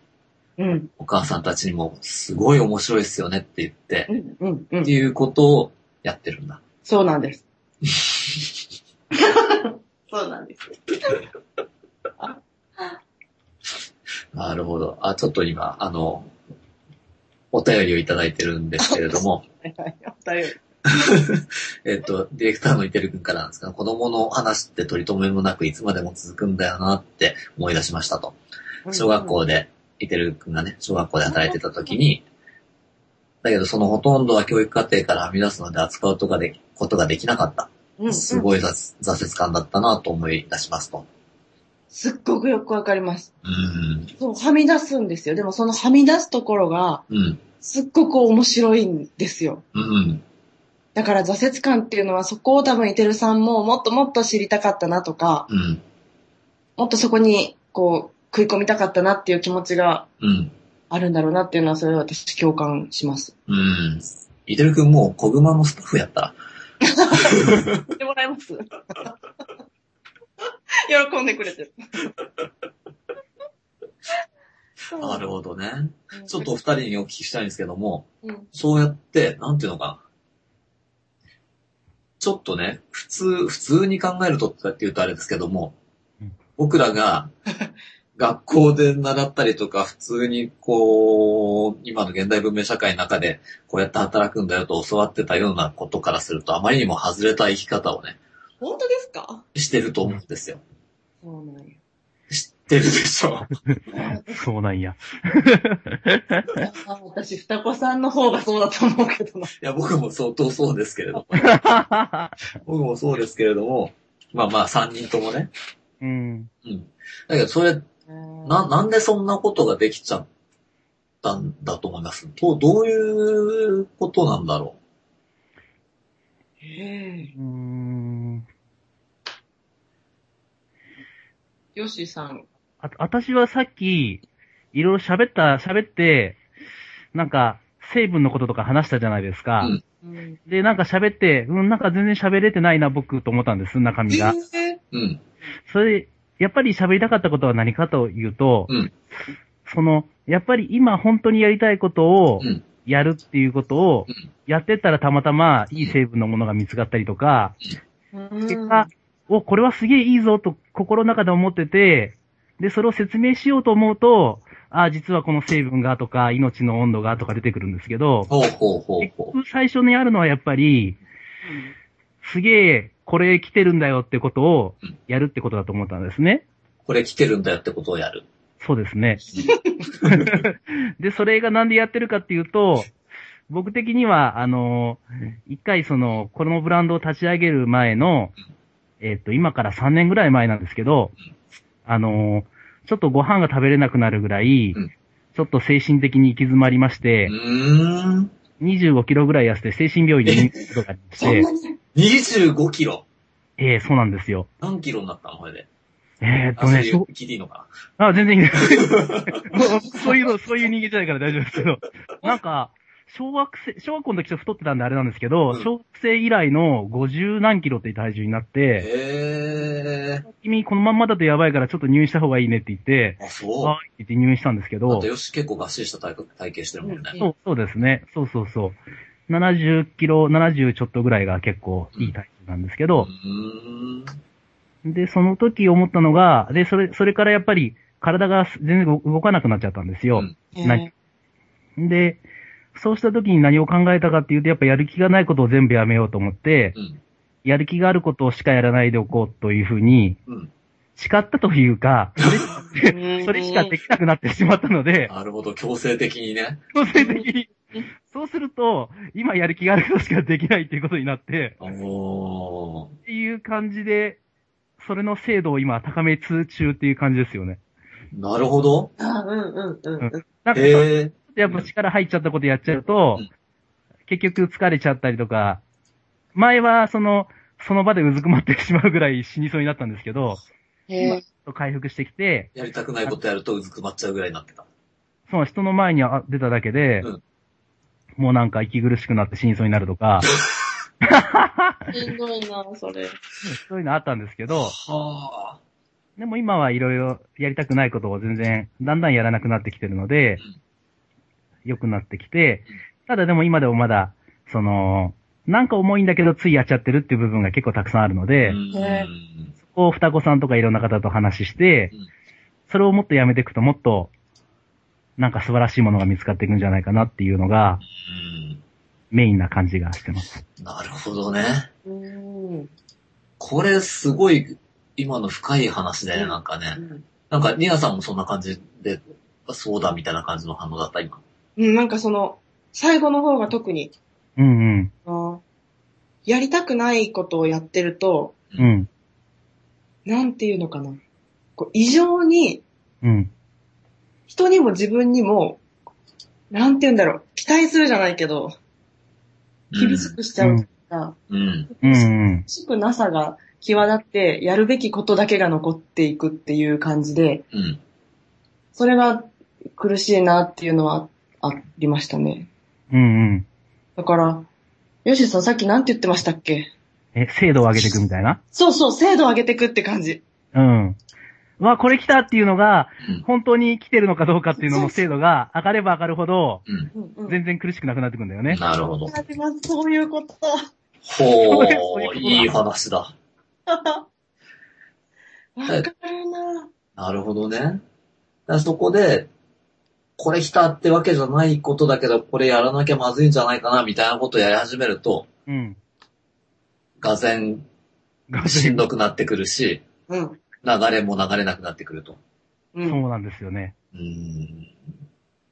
うん。お母さんたちにもすごい面白いですよねって言ってう、ん。うん。うん。っていうことをやってるんだ。そうなんです。そうなんです。なるほど。あ、ちょっと今、あの、お便りをいただいてるんですけれども。お便り えっと、ディレクターのイテル君からなんですが、子供の話って取り留めもなくいつまでも続くんだよなって思い出しましたと。小学校で、イテル君がね、小学校で働いてた時に、だけどそのほとんどは教育課程からはみ出すので扱うことがでことができなかった。すごい挫挫折感だったなと思い出しますと。すっごくよくわかります。うん。そう、はみ出すんですよ。でもそのはみ出すところが、うん。すっごく面白いんですよ。うん。だから挫折感っていうのはそこを多分イテルさんももっともっと知りたかったなとか、うん。もっとそこにこう食い込みたかったなっていう気持ちがうん。あるんだろうなっていうのはそれは私共感します。うん。イテル君もう小熊のスタッフやった。言ってもらえます喜んでくれてる。なるほどね。うんちょっとお二人にお聞きしたいんですけども、うんそうやって、なんていうのかな。ちょっとね、普通、普通に考えるとって言うとあれですけどもうん、僕らが学校で習ったりとか、普通にこう、今の現代文明社会の中でこうやって働くんだよと教わってたようなことからすると、あまりにも外れた生き方をね、本当ですか？してると思うんですよ。そうなんや。知ってるでしょ？そうなんや。あ私、双子さんの方がそうだと思うけどな。いや、僕も相当そうですけれども。僕もそうですけれども、まあまあ3人ともね。うん。うん。だけどそれ、な、なんでそんなことができちゃったんだと思います？どう、どういうことなんだろえうーん。えよしさん。あ、私はさっき、いろいろ喋った、喋って、なんか、成分のこととか話したじゃないですか。うんうん。で、なんか喋って、うん、なんか全然喋れてないな、僕、と思ったんです、中身が。えう。うん。それ、やっぱり喋りたかったことは何かというと、うん。その、やっぱり今本当にやりたいことをうん。やるっていうことをうん。やってったらたまたまいい成分のものが見つかったりとか、うん。結果、お、これはすげえいいぞと心の中で思ってて、で、それを説明しようと思うと、あ、実はこの成分がとか、命の温度がとか出てくるんですけど、ほうほうほう結ほ局最初にあるのはやっぱり、すげえ、これ来てるんだよってことをうんやるってことだと思ったんですね。う。これ来てるんだよってことをやる。そうですね。で、それがなんでやってるかっていうと、僕的には、あの、一回その、このブランドを立ち上げる前の、えっと、今から3年ぐらい前なんですけど、あの、ちょっとご飯が食べれなくなるぐらいうん、ちょっと精神的に行き詰まりましうて。25キロぐらい痩せて精神病院に入院することがありまして、そんなに？25キロ？ええそうなんですよ。何キロになったの？これで。えーっとね、いう、聞いていいのかあ、全然いいです。そういうの、そういう人間じゃないから大丈夫ですけど。なんか、小学生、小学校の時ちょっと太ってたんであれなんですけど、うん小学生以来の50何キロって体重になっな。て、へー。君このまんまだとやばいからちょっと入院した方がいいねって言って、あ、そう。はいって言って入院したんですけどだって、よし、結構がっしりした体体型してるもんね。うんそう、そうですね。そうそうそう。70キロ、70ちょっとぐらいが結構いい体重なんですけうど、ーん。で、その時思ったのが、で、それ、それからやっぱり体が全然動動かなくなっちゃったんですよ。うん何で、そうした時に何を考えたかっていうと、やっぱやる気がないことを全部やめようと思って、うん。やる気があることしかやらないでおこうというふうに、うん。誓ったというか、それ それしかできなくなってしまったので、なるほど、強制的にね。強制的に。そうすると、今やる気があることしかできないっていうことになって、おー。っていう感じで、それの精度を今高め通中っていう感じですよね。なるほど。あ、うんうんうんうん。なんか、へえ。やっぱ力入っちゃったことやっちゃうと、うん結局疲れちゃったりとか、前はその、その場でうずくまってしまうぐらい死にそうになったんですけど。回復してきて、やりたくないことやるとうずくまっちゃうぐらいになってた。その人の前にあ出ただけで、うんもうなんか息苦しくなって死にそうになるとか、しんどいな、それ。そういうのあったんですけど、はあ。でも今はいろいろやりたくないことを全然、だんだんやらなくなってきてるので、良くなってきて、ただでも今でもまだ、その、なんか重いんだけどついやっちゃってるっていう部分が結構たくさんあるので、そこを双子さんとかいろんな方と話してうん、それをもっとやめていくともっと、なんか素晴らしいものが見つかっていくんじゃないかなっていうのがうんメインな感じがしてます。なるほどね。うん。これすごい今の深い話だよね、なんかね。なんか、ニアさんもそんな感じで、そうだみたいな感じの反応だった、今。うん、なんかその、最後の方が特に、うんあやりたくないことをやってると、うん。うん。なんていうのかな。こう異常に、うん。人にも自分にも、なんて言うんだろう、期待するじゃないけど、厳しくしちゃうから、うん。うん。うん。厳しくなさが際立って、やるべきことだけが残っていくっていう感じで、うん。それが苦しいなっていうのはありましたね。うん。うん。だから、ヨシさんさっきなんて言ってましたっけ？え、精度を上げていくみたいな？そうそう、精度を上げていくって感じ。うん。わ、これ来たっていうのが、うん。本当に来てるのかどうかっていうのの精度が上がれば上がるほど、うん。うんうん。全然苦しくなくなってくるんだよね。なるほど。あります、そういうこと。ほそういいい話だ。わかるななるほどね。だからそこで、これ来たってわけじゃないことだけど、これやらなきゃまずいんじゃないかな、みたいなことをやり始めると、うん。がぜんしんどくなってくるし、うん。流れも流れなくなってくると。うん。そうなんですよね。うーん。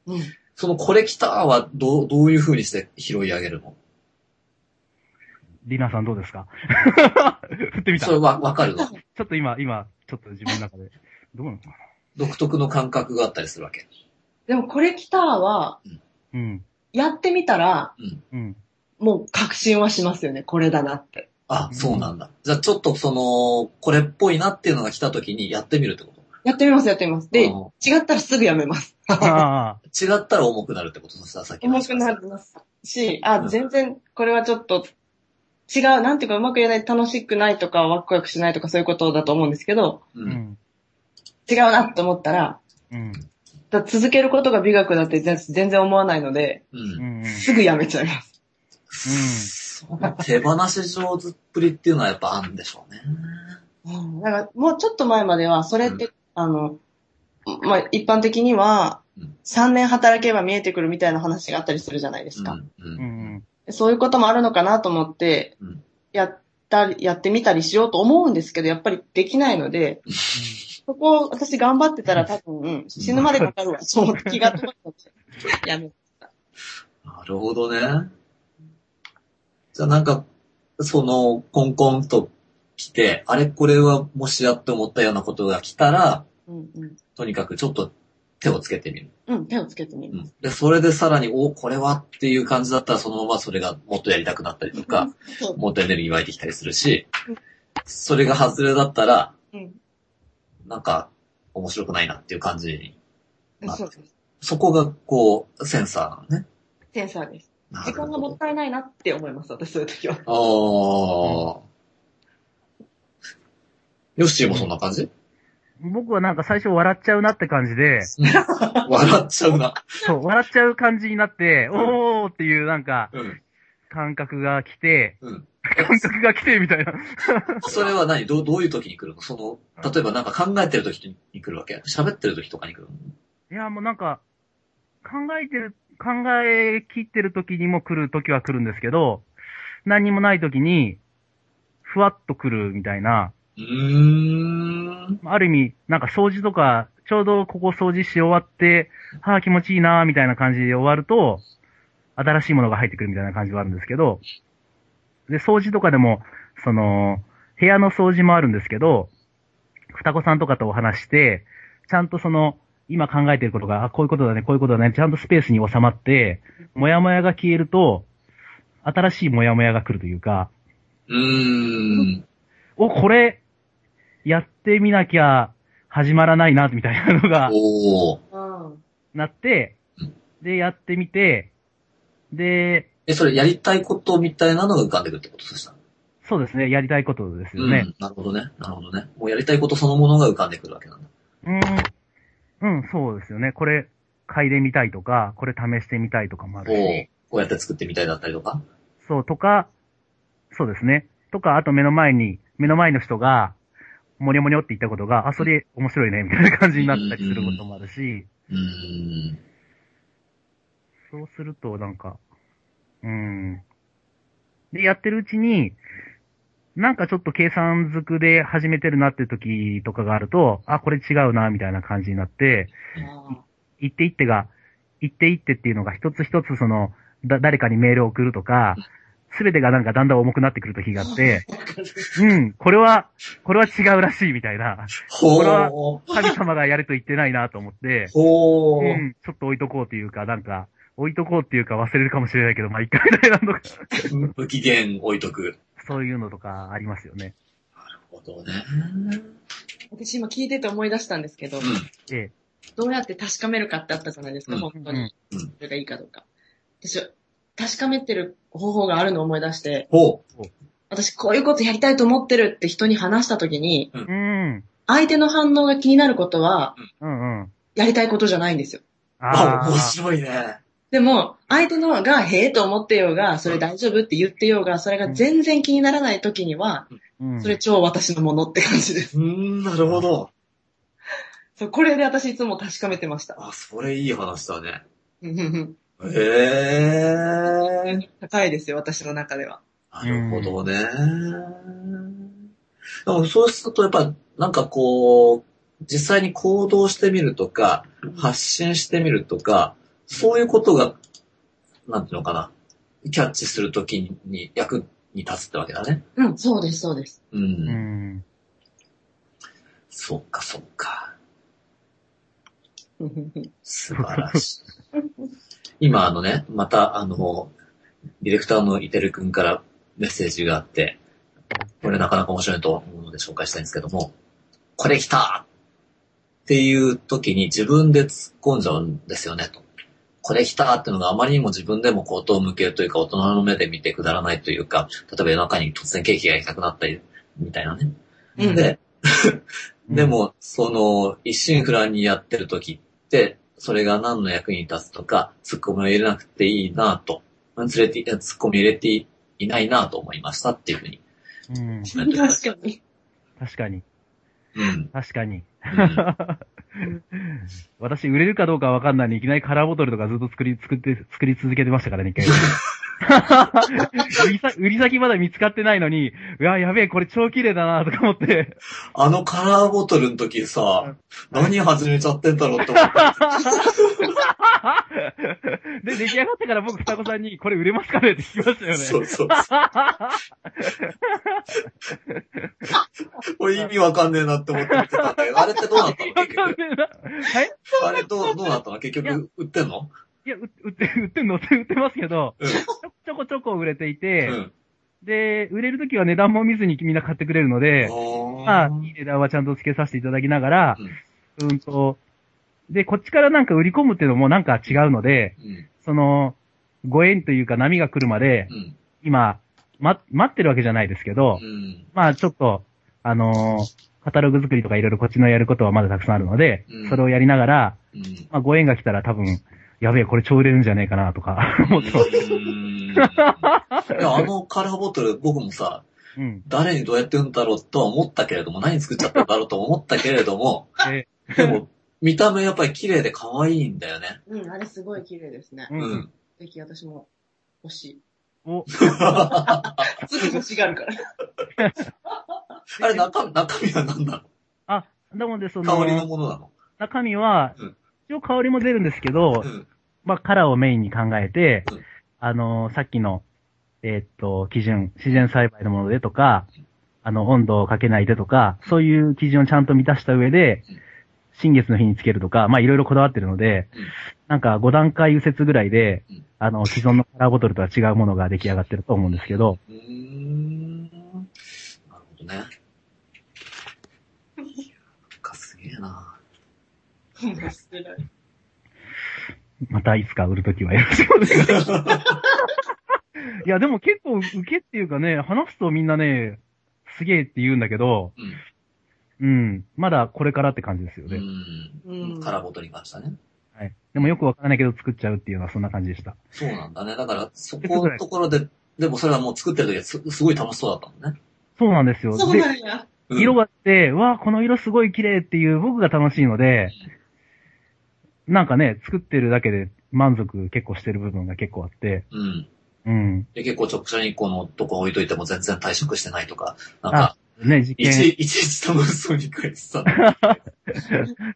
うん。そのこれ来たはどう、どういう風にして拾い上げるの？リナさんどうですか？振ってみた。それわ、わかるの？ちょっと今、今、ちょっと自分の中で。どうなのかな？独特の感覚があったりするわけ。でもこれ来たは、うん。やってみたら、うん。もう確信はしますよね。これだなって。あ、そうなんだ。じゃあちょっとその、これっぽいなっていうのが来た時にやってみるってこと？やってみます、やってみます。で、うん違ったらすぐやめます。ああ、違ったら重くなるってことそしたらさっきの重くなりますし、あ、うん全然、これはちょっと、違う、なんていうかうまく言えない、楽しくないとか、ワクワクしないとかそういうことだと思うんですけど、う。うんん。違うなって思ったら、うん。だ続けることが美学だって全全然思わないので、う。うんん。すぐやめちゃいます。その手放し上手っぷりっていうのはやっぱあるんでしょうね。うんだから、もうちょっと前までは、それって、あの、まあ、一般的にはうん、3年働けば見えてくるみたいな話があったりするじゃないですか。うん。う。うんん。そういうこともあるのかなと思ってうん、やったり、やってみたりしようと思うんですけど、やっぱりできないので、そこを私頑張ってたら多分、死ぬまでかかるわ。そう、気が遠いので、やめなるほどね。じゃあなんか、その、コンコンと来て、あれこれはもしやって思ったようなことが来たら、うんうん。とにかくちょっと手をつけてみる。うん、手をつけてみうます。ん。で、それでさらに、お、これはっていう感じだったら、そのままそれがもっとやりたくなったりとか。もっとエネルギー湧いてきたりするし、それが外れだったら、うん。なんか、面白くないなっていう感じに。まあそうです。そこが、こう、センサーなのね。センサーです。な時間がもったいないなって思います、私そういう時は。ああ。ヨッシーもそんな感じ？僕はなんか最初笑っちゃうなって感じで、笑っちゃうな。そう、笑っちゃう感じになって、おーっていうなんかうん。感覚が来て、うん。感覚が来てみたいな。それは何ど、どういう時に来るのその、例えばなんか考えてる時に来るわけ喋ってる時とかに来るのいや、もうなんか、考えてる、考え切ってる時にも来る時は来るんですけど、何にもない時に、ふわっと来るみたいな、うーん。ある意味、なんか掃除とか、ちょうどここ掃除し終わって、はあ気持ちいいなみたいな感じで終わると、新しいものが入ってくるみたいな感じはあるんですけど、で、掃除とかでも、その、部屋の掃除もあるんですけど、双子さんとかとお話して、ちゃんとその、今考えてることが、あ、こういうことだね、こういうことだね、ちゃんとスペースに収まって、もやもやが消えると、新しいもやもやが来るというか、うーん。お、これ、やってみなきゃ始まらないな、みたいなのが、おー。うん。なってうん、で、やってみて、で、え、それやりたいことみたいなのが浮かんでくるってことそしたら？そうですね、やりたいことですよね。うん。なるほどね。なるほどね。もうやりたいことそのものが浮かんでくるわけなんだ。うん、うん、そうですよね。これ、嗅いでみたいとか、これ試してみたいとかもあるし、こうやって作ってみたいだったりとか？そう、とか、そうですね。とか、あと目の前に、目の前の人が、もにょもにょって言ったことが、あ、それ面白いね、みたいな感じになったりすることもあるし、うーん。そうすると、なんか、うん。で、やってるうちに、なんかちょっと計算づくで始めてるなって時とかがあると、あ、これ違うな、みたいな感じになって、一手一手が、一手一手っていうのが一つ一つその、だ、誰かにメールを送るとか、すべてがなんかだんだん重くなってくる時があって、うん、これは、これは違うらしいみたいな、ほこれはー。神様がやると言ってないなと思って。うん、ちょっと置いとこうというか、なんか、置いとこうっていうか忘れるかもしれないけど、まあ一回みたいなのが、無期限置いとく。そういうのとかありますよね。なるほどね。私今聞いてて思い出したんですけど。どうやって確かめるかってあったじゃないですか、うん本当に。うんそれがいいかどうか。私は、確かめてる方法があるのを思い出して、ほ私こういうことやりたいと思ってるって人に話したときに、うん。相手の反応が気になることは、うんうん。やりたいことじゃないんですよ。あ、あ面白いね。でも、相手のが、へえと思ってようが、それ大丈夫って言ってようが、それが全然気にならない時には、うんそれ超私のものって感じです。うーん、なるほど。そう、これで私いつも確かめてました。あ、それいい話だね。へえ。高いですよ、私の中では。なるほどね。でもそうするとやっぱなんかこう、実際に行動してみるとか、発信してみるとか、そういうことが、なんていうのかな、キャッチするときに役に立つってわけだね。うん、そうです、そうです。う。うんん。そっかそっか。素晴らしい。今あのね、またあの、ディレクターのイテル君からメッセージがあって、これなかなか面白いと思うので紹介したいんですけども、これ来たっていう時に自分で突っ込んじゃうんですよね、と。これ来たっていうのがあまりにも自分でも口頭向けるというか大人の目で見てくだらないというか、例えば夜中に突然ケーキが焼きたくなったり、みたいなね。うんで、でも、その、一心不乱にやってる時って、それが何の役に立つとか、ツッコミを入れなくていいなと、連れて、ツッコミ入れていないなと思いましたっていうふうにうん。確かに。確かに。うん。確かに。うん 私、売れるかどうかわかんないのに、いきなりカラーボトルとかずっと作り、作って、作り続けてましたからね、一回。売りさ売り先まだ見つかってないのに、うわ、やべえ、これ超綺麗だな、とか思って。あのカラーボトルの時さ、何始めちゃってんだろうって思った。で、出来上がってから僕、双子さんに、これ売れますかねって聞きましたよね。そうそうこれ 意味わかんねえなって思って見てたんだけど、あれってどうなったの結局。はいあれどう、どうなったの結局、売ってんのいや、う売って、売ってんの売ってますけど、うん。ちょこちょこ売れていて、うん。で、売れるときは値段も見ずにみんな買ってくれるので、まあ、いい値段はちゃんと付けさせていただきながら、うんと、で、こっちからなんか売り込むっていうのもなんか違うので、うん。その、ご縁というか波が来るまでう、ん。今、ま、待ってるわけじゃないですけど、うん。まあちょっと、あのーカタログ作りとかいろいろこっちのやることはまだたくさんあるので、うんそれをやりながら、うん。まあご縁が来たら多分、やべえ、これ超売れるんじゃねえかなとか 思ってます。いや、あのカラーボトル、僕もさ、うん。誰にどうやって売るんだろうとは思ったけれども、何作っちゃったんだろうと思ったけれども、ででも、見た目やっぱり綺麗で可愛いんだよね。うん、あれすごい綺麗ですね。う。うんん。ぜひ私も欲しい。お、すぐ欲しがるから。あれ中、中身は何なあ、なのでその、の香りのものなの？中身はうん、一応香りも出るんですけどう、ん。まあカラーをメインに考えてうん、あのーさっきの、えーっと、基準、自然栽培のものでとか、あの、温度をかけないでとか、そういう基準をちゃんと満たした上でうん、新月の日につけるとか、まあいろいろこだわってるのでうん、なんか5段階右折ぐらいでうん、あの、既存のカラーボトルとは違うものが出来上がってると思うんですけど、うーん。なるほどね。いやなんかすげえな。面白い。またいつか売るときはよろしくお願いします。いや、でも結構受けっていうかね、話すとみんなね、すげえって言うんだけど、うん。うん、まだこれからって感じですよね。うん。カラーボトルに関してはね。はい。でもよくわからないけど作っちゃうっていうのはそんな感じでした。そうなんだね。だから、そこのところで、でもそれはもう作ってる時はすすごい楽しそうだったもんね。そうなんですよ。そうで、なんや。うん色があって、わあ、この色すごい綺麗っていう僕が楽しいので、なんかね、作ってるだけで満足結構してる部分が結構あって、うん。うん。で、結構直射日光のとこ置いといても全然退色してないとか、なんか、ね、実いち験、いちいち楽しそうに書いてた。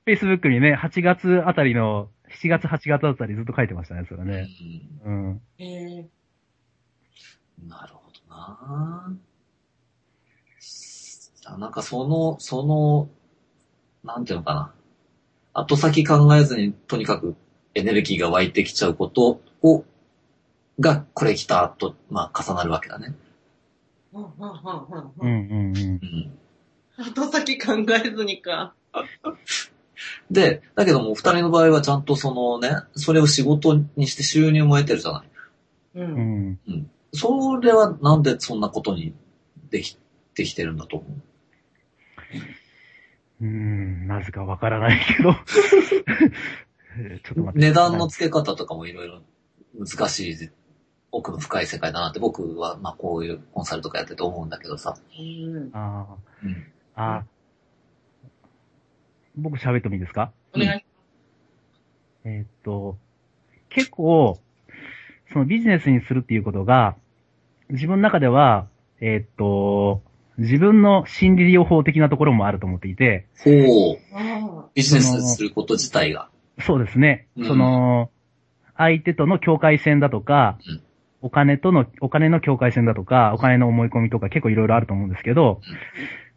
Facebook にね、8月あたりの、7月8月あたりずっと書いてましたね、それね。うん。うんなるほどなじゃあなんかその、その、なんていうのかな。後先考えずに、とにかくエネルギーが湧いてきちゃうことを、が、これ来たと、まあ、重なるわけだね。うんうんうんううんんうんうん。うん。後先考えずにか。で、だけども、二人の場合はちゃんとそのね、それを仕事にして収入も得てるじゃない。う。うんん。それはなんでそんなことにでき、できてるんだと思う？うーん、なぜかわからないけど。えーちょっと待って。値段の付け方とかもいろいろ難しい、奥の深い世界だなって僕は、まあこういうコンサルとかやってて思うんだけどさ。うん。あうん。あ、ああ。僕喋ってもいいですか？お願いしえーっと、結構、そのビジネスにするっていうことが、自分の中では、えーっと、自分の心理療法的なところもあると思っていて、ほう。ビジネスすること自体が。そうですね。うんその、相手との境界線だとか、うんお金との、お金の境界線だとか、お金の思い込みとか結構いろいろあると思うんですけど、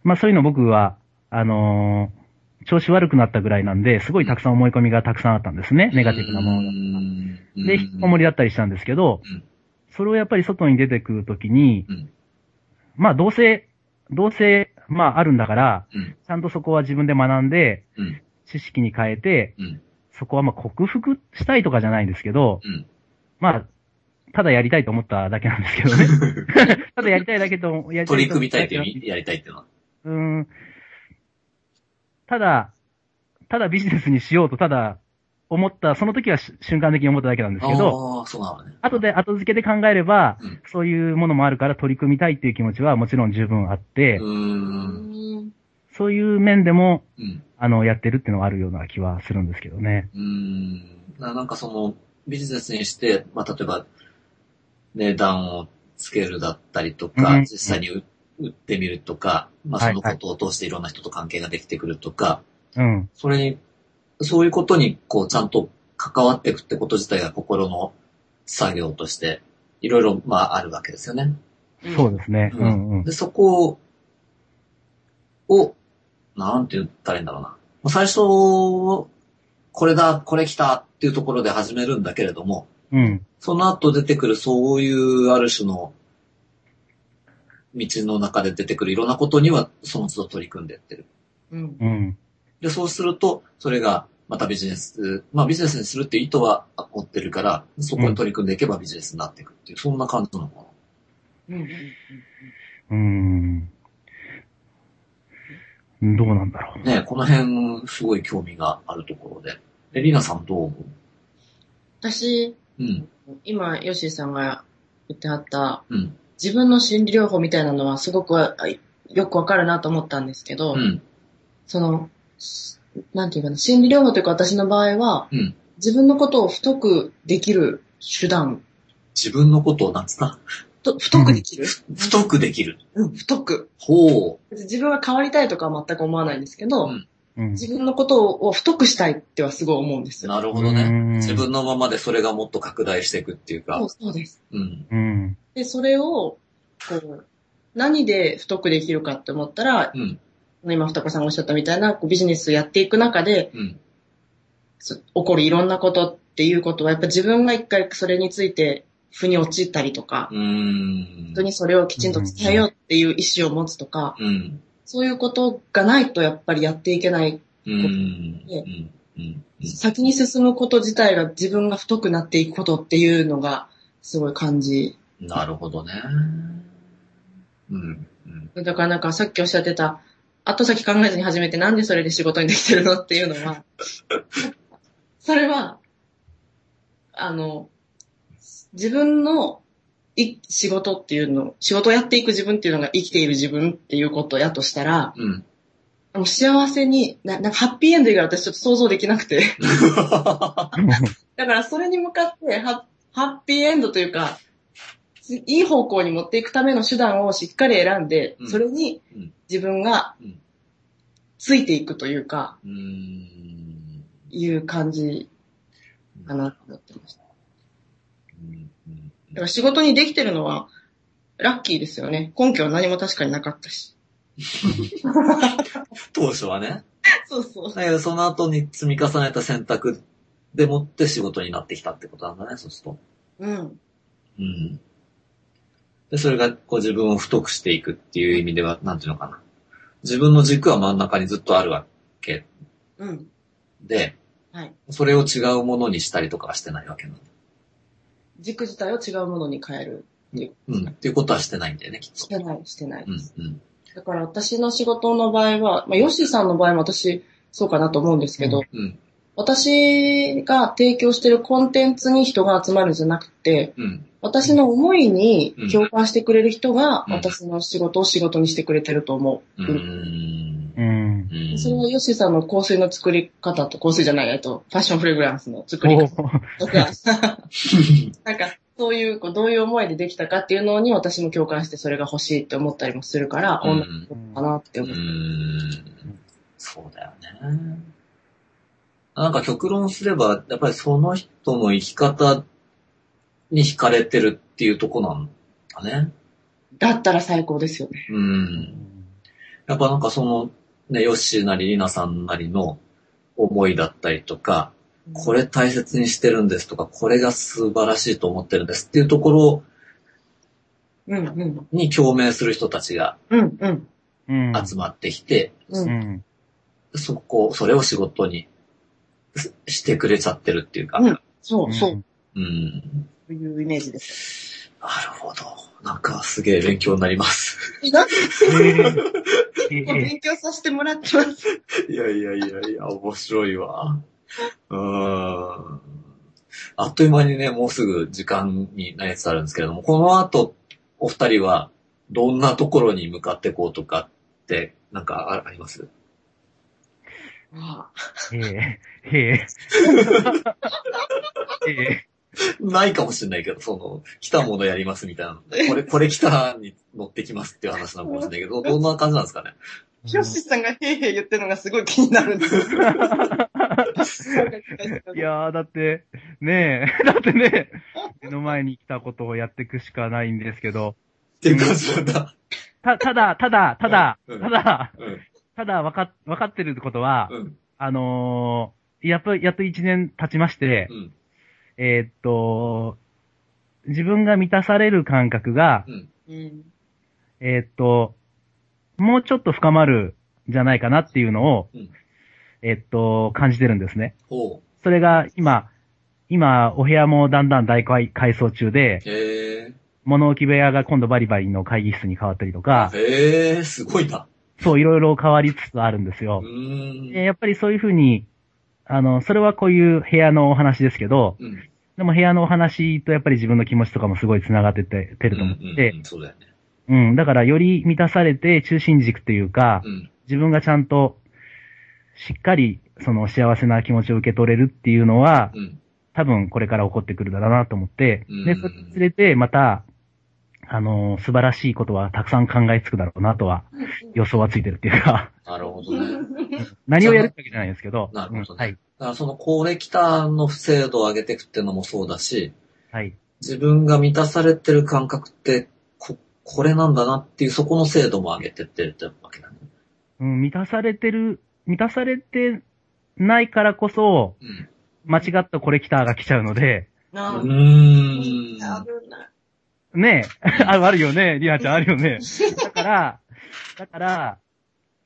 まあそういうの僕は、あのー調子悪くなったぐらいなんで、すごいたくさん思い込みがたくさんあったんですね。ネガティブなものが。ので、引きこもりだったりしたんですけど、うん。それをやっぱり外に出てくるときに、うん。まあどうせ、どうせ、まああるんだから、うん。ちゃんとそこは自分で学んで、うん。知識に変えて、うん。そこはまあ克服したいとかじゃないんですけど、うん。まあ、ただやりたいと思っただけなんですけどね。ただやりたいだけと、やりたい取り組みたいっいうやりたいっていうのは？うーん。ただ、ただビジネスにしようと、ただ思った、その時はし瞬間的に思っただけなんですけど、ああ、そうなのね。後で後付けで考えれば、うんそういうものもあるから取り組みたいっていう気持ちはもちろん十分あって、う。そういう面でも、うん。あの、やってるっていうのがあるような気はするんですけどね。うーん。ななんかその、ビジネスにして、まあ、例えば、値段をつけるだったりとか、うん実際に売売ってみるとか、まあ、はいそのことを通していろんな人と関係ができてくるとか、うん。それに、そういうことに、こう、ちゃんと関わっていくってこと自体が心の作業として、いろいろ、まあ、あるわけですよね。そうですね。ううんんうん。で、そこを、なんて言ったらいいんだろうな。最初、これだ、これ来たっていうところで始めるんだけれども、うん。その後出てくるそういうある種の道の中で出てくるいろんなことにはその都度取り組んでいってる。うん。うん。で、そうすると、それがまたビジネス、まあビジネスにするって意図は持ってるから、そこに取り組んでいけばビジネスになっていくっていう、そんな感じなのかな。うん。うん。どうなんだろう。ねこの辺、すごい興味があるところで。え、リナさんどう思私、ううん、今、ヨッシーさんが言ってはった、うん、自分の心理療法みたいなのはすごくあよくわかるなと思ったんですけど、うん、その、すなんていうかな、心理療法というか私の場合は、うん。自分のことを太くできる手段、自分のことをなんつった？と太くできる、太くできる。うん、太く。ほ自分が変わりたいとかは全く思わないんですけど、うんうん。自分のことを太くしたいってはすごい思うんですう。よ。なるほどね。うん自分のままでそれがもっと拡大していくっていうかそう。そうです。うん。うん。で、それを、こう、何で太くできるかって思ったら、うん。今、二子さんがおっしゃったみたいなこうビジネスやっていく中で、うん。そ起こるいろんなことっていうことは、やっぱ自分が一回それについて腑に陥ったりとか、うーん。人にそれをきちんと伝えようっていう意思を持つとか、うん。そういうことがないとやっぱりやっていけない。うん。うん。うん。先に進むこと自体が自分が太くなっていくことっていうのがすごい感じ。なるほどね。うん。うん。だからなんかさっきおっしゃってた、後先考えずに始めてなんでそれで仕事にできてるのっていうのは、それは、あの、自分のい仕事っていうの、仕事をやっていく自分っていうのが生きている自分っていうことやとしたら、うん。もう幸せにな、なんかハッピーエンド以外私ちょっと想像できなくて。だからそれに向かってハ、ハッピーエンドというか、いい方向に持っていくための手段をしっかり選んで、うんそれにうん自分がうんついていくというか、うーん。いう感じかなと思ってました。だから仕事にできてるのは、ラッキーですよね。根拠は何も確かになかったし。当初はね。そうそう。だけどその後に積み重ねた選択でもって仕事になってきたってことなんだね、そうすると。うん。うん。で、それがこう自分を太くしていくっていう意味では、なんていうのかな。自分の軸は真ん中にずっとあるわけうん。で、はい。それを違うものにしたりとかはしてないわけなんだ。軸自体を違うものに変える。うん。っていうことはしてないんだよね、きっとし。てない、してない。うん、うん。だから私の仕事の場合は、まあ、ヨッシーさんの場合も私、そうかなと思うんですけど、うん。私が提供してるコンテンツに人が集まるんじゃなくて、うん。私の思いにうん共感してくれる人がうん私の仕事を仕事にしてくれてると思う。うんそれはヨッシーさんの香水の作り方と、香水じゃない、えっと、ファッションフレグランスの作りお方とか、なんか、そういう、こうどういう思いでできたかっていうのに私も共感してそれが欲しいって思ったりもするから、うん同じことかなってう思う。ーん。そうだよね。なんか極論すれば、やっぱりその人の生き方に惹かれてるっていうとこなんだね。だったら最高ですよね。うん。やっぱなんかその、ね、ヨッシーなりリナさんなりの思いだったりとか、これ大切にしてるんですとか、これが素晴らしいと思ってるんですっていうところうんうん。に共鳴する人たちがうんうん。うん。集まってきて。そこ、それを仕事にししてくれちゃってるっていうか、うんそうそう。うん。そういうイメージです。なるほど。なんかすげえ勉強になります。勉強させてもらってます。いやいやいやいや、面白いわ。うーん。あっという間にね、もうすぐ時間になりつつあるんですけれども、この後、お二人はどんなところに向かっていこうとかって、なんかああります？あええええええないかもしれないけど、その、来たものやりますみたいなこれ、これ来たに乗ってきますっていう話なのかもしれないけど、どんな感じなんですかね？ヒョッシーさんがへいへい言ってるのがすごい気になるんですよ。いやー、だって、ねえ、だってね、目の前に来たことをやっていくしかないんですけど、っていう感じなんだ。た、ただ、ただ、ただうん、ただ、うん。ただ、わか、わかってることは、うん。あのー、やっと、やっと一年経ちまして、うん。えーっと、自分が満たされる感覚が、うん。うん。えーっと、もうちょっと深まるんじゃないかなっていうのを、うんえーっと、感じてるんですね。ほそれが今、今、お部屋もだんだん大改改装中で、う。へえ。物置部屋が今度バリバリの会議室に変わったりとか、へえ、すごいな。そういろいろ変わりつつあるんですよやっぱりそういうふうに、あの、それはこういう部屋のお話ですけど、うん。でも部屋のお話とやっぱり自分の気持ちとかもすごい繋がってててると思っててうんうん、そうだよね。うん、だからより満たされて中心軸というか、うん。自分がちゃんとしっかりその幸せな気持ちを受け取れるっていうのは、うん。多分これから起こってくるだろうなと思って、うんで、それにつれてまた、あの素晴らしいことはたくさん考えつくだろうなとは予想はついてるっていうか、なるほどね。何をやるってわけじゃないんですけど、なるほどねうんはい。だからそのコレキターの精度を上げていくっていうのもそうだし、はい。自分が満たされてる感覚って、こ、これなんだなっていうそこの精度も上げてってるってわけだね。うん、満たされてる、満たされてないからこそ、うん。間違ったコレキターが来ちゃうので、なあうーん。危ない。ねえ、あ あるよね、リナちゃんあるよね。だから、だから、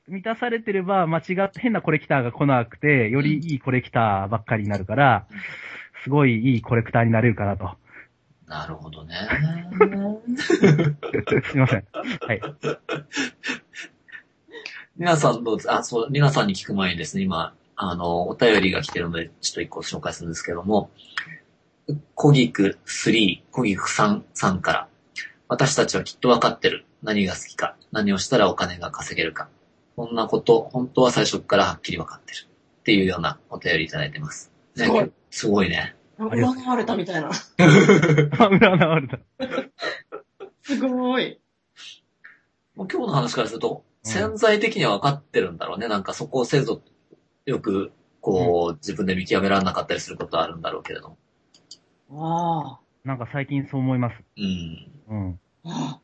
満たされてれば間違って変なコレクターが来なくて、よりいいコレクターばっかりになるから、すごいいいコレクターになれるかなと。なるほどね。すいません。はい。皆さんどうです？あ、そう、皆さんに聞く前にですね、今、あの、お便りが来てるので、ちょっと一個紹介するんですけども、コギク3、コギク3さんから、私たちはきっとわかってる。何が好きか。何をしたらお金が稼げるか。こんなこと、本当は最初からはっきりわかってる。っていうようなお便りいただいてます。ねすごい。すごいね。占われたみたいな。あ、占われた。すごい。もう今日の話からすると、うん潜在的には分かってるんだろうね。なんかそこを精度よく、こう、自分で見極められなかったりすることはあるんだろうけれども。あなんか最近そう思います。うん。うん。あ。ああ。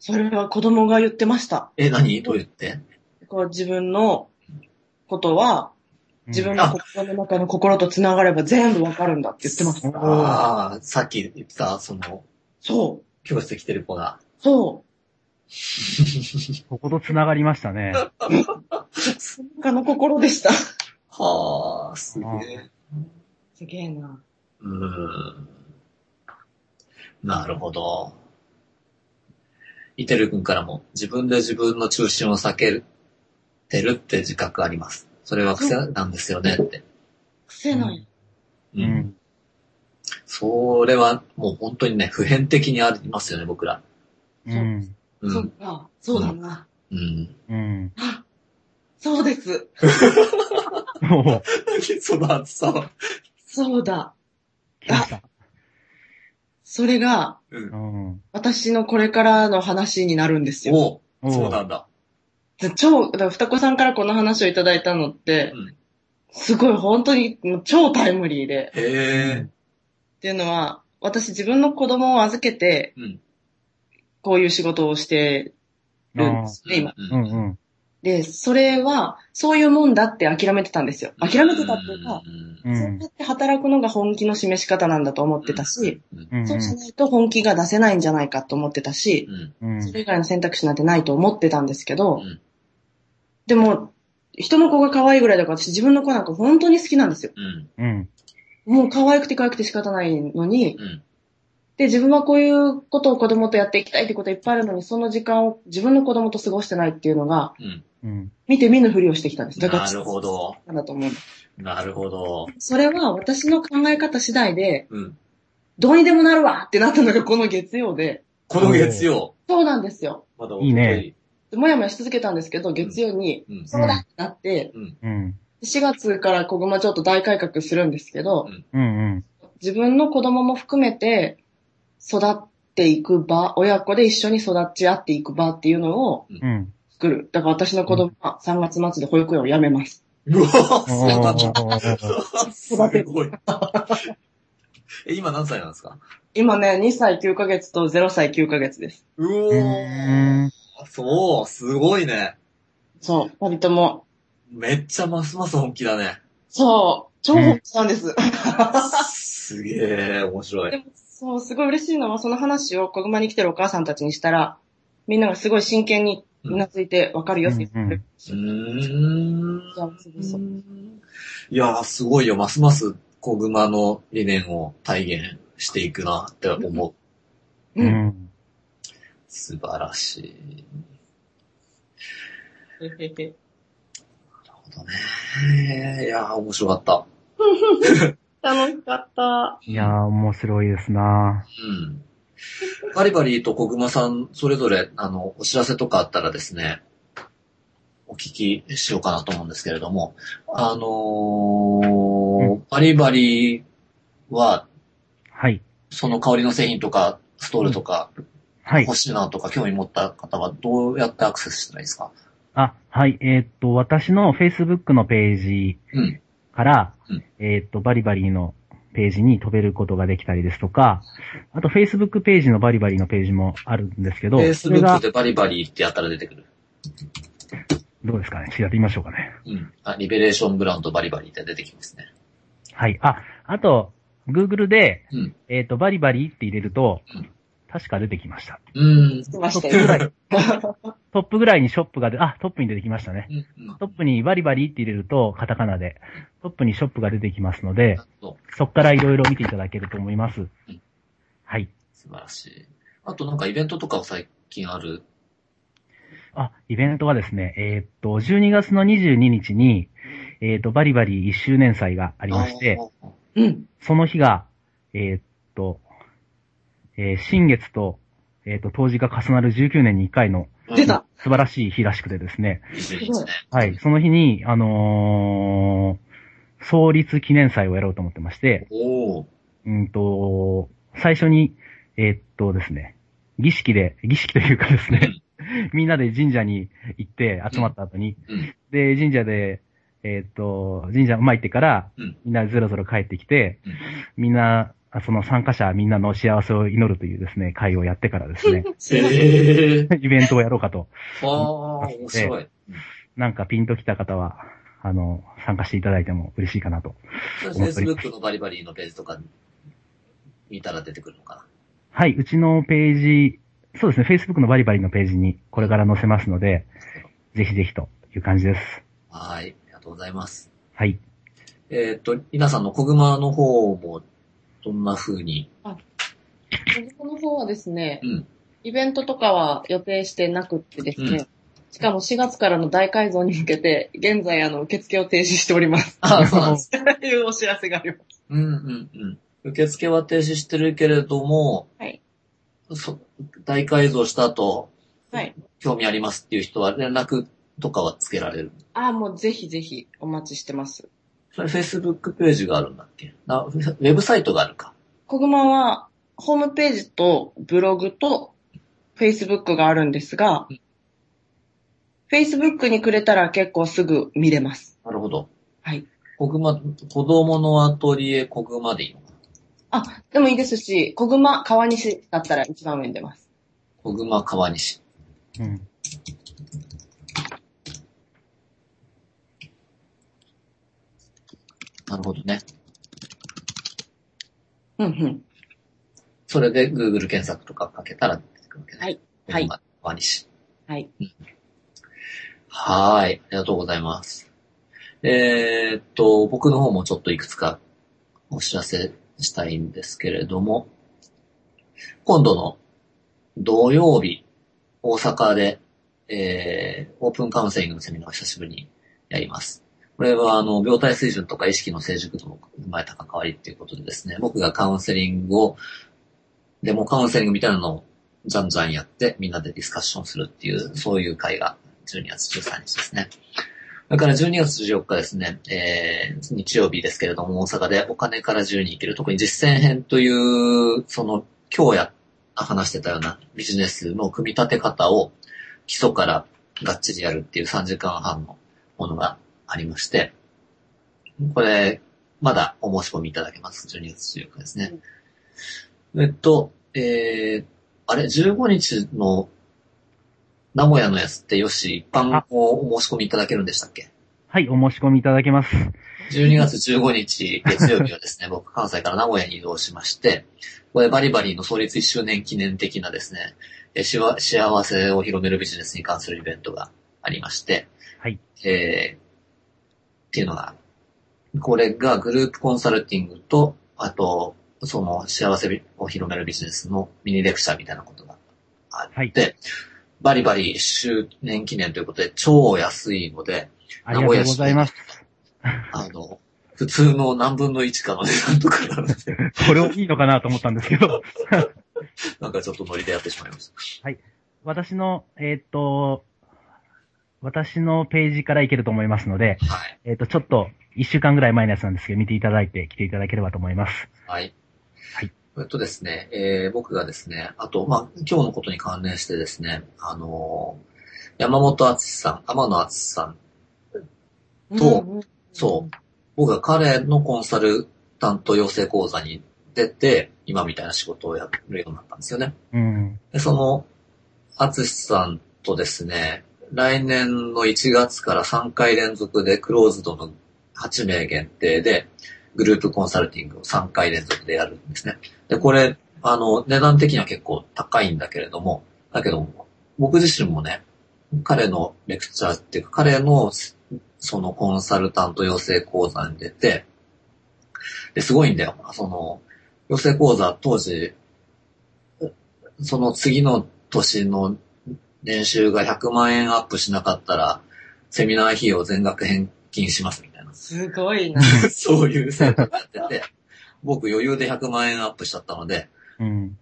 それは子供が言ってました。え、何？どう言って？こう自分のことは、自分うんの心の中の心と繋がれば全部わかるんだって言ってました。ああ、さっき言ってた、その、そう。教室で来てる子が。そ ここと繋がりましたね。う。他の心でした。はあ、すげえ。すげえな。うーん。なるほど。イテル君からも自分で自分の中心を避けてるって自覚あります。それは癖なんですよねって。癖なんや。う。うんん。それはもう本当にね、普遍的にありますよね、僕ら。うん。う。そうんか。そうだな。うん。うん。あ、そうです。その厚さは。そうだ。来ました。それが、うんう。ん。私のこれからの話になるんですよ。おおそうなんだ。で超、だから双子さんからこの話をいただいたのって、うん。すごい本当にもう超タイムリーで。へえ。っていうのは、私自分の子供を預けて、うん。こういう仕事をしてるんですね、今。うんうん。で、それは、そういうもんだって諦めてたんですよ。諦めてたっていうか、うんう。そうんやって働くのが本気の示し方なんだと思ってたし、うんうん。そうしないと本気が出せないんじゃないかと思ってたし。それ以外の選択肢なんてないと思ってたんですけどうん、でも、人の子が可愛いぐらいだから私自分の子なんか本当に好きなんですよ。うん。うん。もう可愛くて可愛くて仕方ないのに、うん。で、自分はこういうことを子供とやっていきたいってことはいっぱいあるのに、その時間を自分の子供と過ごしてないっていうのが、うん。うん。見て見ぬふりをしてきたんです。だから、なるほど。なんだと思う。なるほど。それは私の考え方次第で、うん。どうにでもなるわってなったのがこの月曜で、この月曜。そうなんですよ。まだいいねでもやもやし続けたんですけど、月曜に、うん。そうだってなって、うん。うん。4月から小熊ちょっと大改革するんですけど。自分の子供も含めて育っていく場、親子で一緒に育ち合っていく場っていうのをうん。作る。だから私の子供は3月末で保育園を辞めます。うわそうおなんだ。ーすごい。え、今何歳なんですか？今ね、2歳9ヶ月と0歳9ヶ月です。ううおー。ん。そう、すごいね。そう、二人とも。めっちゃますます本気だね。そう、超本気なんです。すげえ、面白い。でも、そう、すごい嬉しいのは、その話を小熊に来てるお母さんたちにしたら、みんながすごい真剣にうなずいてわかるよって言ってる。うーん。いやー、すごいよ。ますます小熊の理念を体現していくなって思う。ううん。ん。素晴らしい。へへへなるほどね。いやー、面白かった。楽しかった。いやー、面白いですなうん。バリバリと小熊さん、それぞれ、あの、お知らせとかあったらですね、お聞きしようかなと思うんですけれども、あのーバリバリは、はい。その香りの製品とか、ストールとか、はい欲。しいなとか興味持った方はどうやってアクセスしたらいいですか？あ、はい。えーっと、私の Facebook のページうん。から、うんえーっと、バリバリのページに飛べることができたりですとか、あと Facebook ページのバリバリのページもあるんですけど、Facebook が、でバリバリってやったら出てくる。どうですかね？ちょっとやってみましょうかね。うん。あ、リベレーションブランドバリバリって出てきますね。はい。あ、あと、Google で、うん。えーっと、バリバリって入れるとうん、確か出てきました。うーん。来ましたよ。い、トップぐらいにショップがで、あ、トップに出てきましたね。うん。うんトップにバリバリって入れると、カタカナで、トップにショップが出てきますので、そそこからいろいろ見ていただけると思いますん。はい。素晴らしい。あとなんかイベントとかは最近ある？あ、イベントはですね、えーっと、12月の22日に、えーっと、バリバリ1周年祭があありまして、うん。その日が、えーっと、えー新月と、えーっと、当時が重なる19年に1回の出た。素晴らしい日らしくてですね、22日ね。はい、その日に、あのー創立記念祭をやろうと思ってまして、おー。うんと、最初に、えーっとですね、儀式で、儀式というかですね、みんなで神社に行って集まった後に、うん。で、神社で、えーっと、神社参ってから、うんみんなでずろずろ帰ってきて、うんみんな、あその参加者みんなの幸せを祈るというですね、会をやってからですね。イベントをやろうかと。ああ、面白い。なんかピンときた方は、あの、参加していただいても嬉しいかなと。それ Facebook のバリバリのページとか見たら出てくるのかはい、うちのページ、そうですね、Facebook のバリバリのページにこれから載せますので、ぜひぜひという感じです。な。はい。ありがとうございます。はい。えーっと、皆さんの小熊の方も、どんな風に？この方はですね、うんイベントとかは予定してなくってですね、うんしかも4月からの大改造に向けて、現在あの、受付を停止しております。あ、そうなんです。というお知らせがあります。うんうんうん。受付は停止してるけれども、はい。そ大改造した後、はい。興味ありますっていう人は連絡とかはつけられる？ああ、もうぜひぜひお待ちしてます。それ Facebook ページがあるんだっけ？なウェブサイトがあるか。コグマは、ホームページとブログと Facebook があるんですが、Facebook にくれたら結構すぐ見れます。なるほど。はい。小熊、子供のアトリエ小熊でいいのかな？あ、でもいいですし、コグマ川西だったら一番上に出ます。小熊川西。うん。なるほどね。うんうん。それで Google 検索とかかけたら出てくるわけね。はい。小はい。熊川西。はい。はーい。ありがとうございます。えーっと、僕の方もちょっといくつかお知らせしたいんですけれども、今度の土曜日、大阪で、えー、オープンカウンセリングのセミナーを久しぶりにやります。これは、あの、病態水準とか意識の成熟度も踏まえた関わりっていうことでですね、僕がカウンセリングを、デモカウンセリングみたいなのをじゃんじゃんやって、みんなでディスカッションするっていう、そういう会が12月13日ですね。それから12月14日ですね、えー、日曜日ですけれども、大阪でお金から自由に生きる、特に実践編という、その、今日や、話してたようなビジネスの組み立て方を基礎からがっちりやるっていう3時間半のものがありまして、これ、まだお申し込みいただけます。12月14日ですね。えっと、えー、あれ、15日の名古屋のやつってよし、一般をお申し込みいただけるんでしたっけ？はい、お申し込みいただけます。12月15日月曜日はですね、僕関西から名古屋に移動しまして、これバリバリの創立1周年記念的なですね、えしわ幸せを広めるビジネスに関するイベントがありまして、はい。えー、っていうのが、これがグループコンサルティングと、あと、その幸せを広めるビジネスのミニレクチャーみたいなことがあって、はい。バリバリ1周年記念ということで超安いので、ありがとうございます。あの、普通の何分の1かの値段とかなので、これをいいのかなと思ったんですけど、なんかちょっとノリでやってしまいました。私の、えーっと、私のページからいけると思いますので、はい。えーっと、ちょっと、一週間ぐらい前のやつなんですけど、見ていただいて、来ていただければと思います。はい。はい。えっとですね、えー僕がですね、あと、まあ、今日のことに関連してですね、あのー山本敦さん、天野敦さん、とうんうんそう。僕が彼のコンサルタント養成講座に出て、今みたいな仕事をやるようになったんですよね。うん。で、その、敦さんとですね、来年の1月から3回連続でクローズドの8名限定で、グループコンサルティングを3回連続でやるんですね。で、これ、あの、値段的には結構高いんだけれども、だけど、僕自身もね、彼のレクチャーっていうか、彼のそのコンサルタント養成講座に出て、で、すごいんだよ。その、養成講座当時、その次の年の年収が100万円アップしなかったら、セミナー費用全額返金しますみたいな。すごいな。そういう制度がやってて、僕余裕で100万円アップしちゃったので、うん。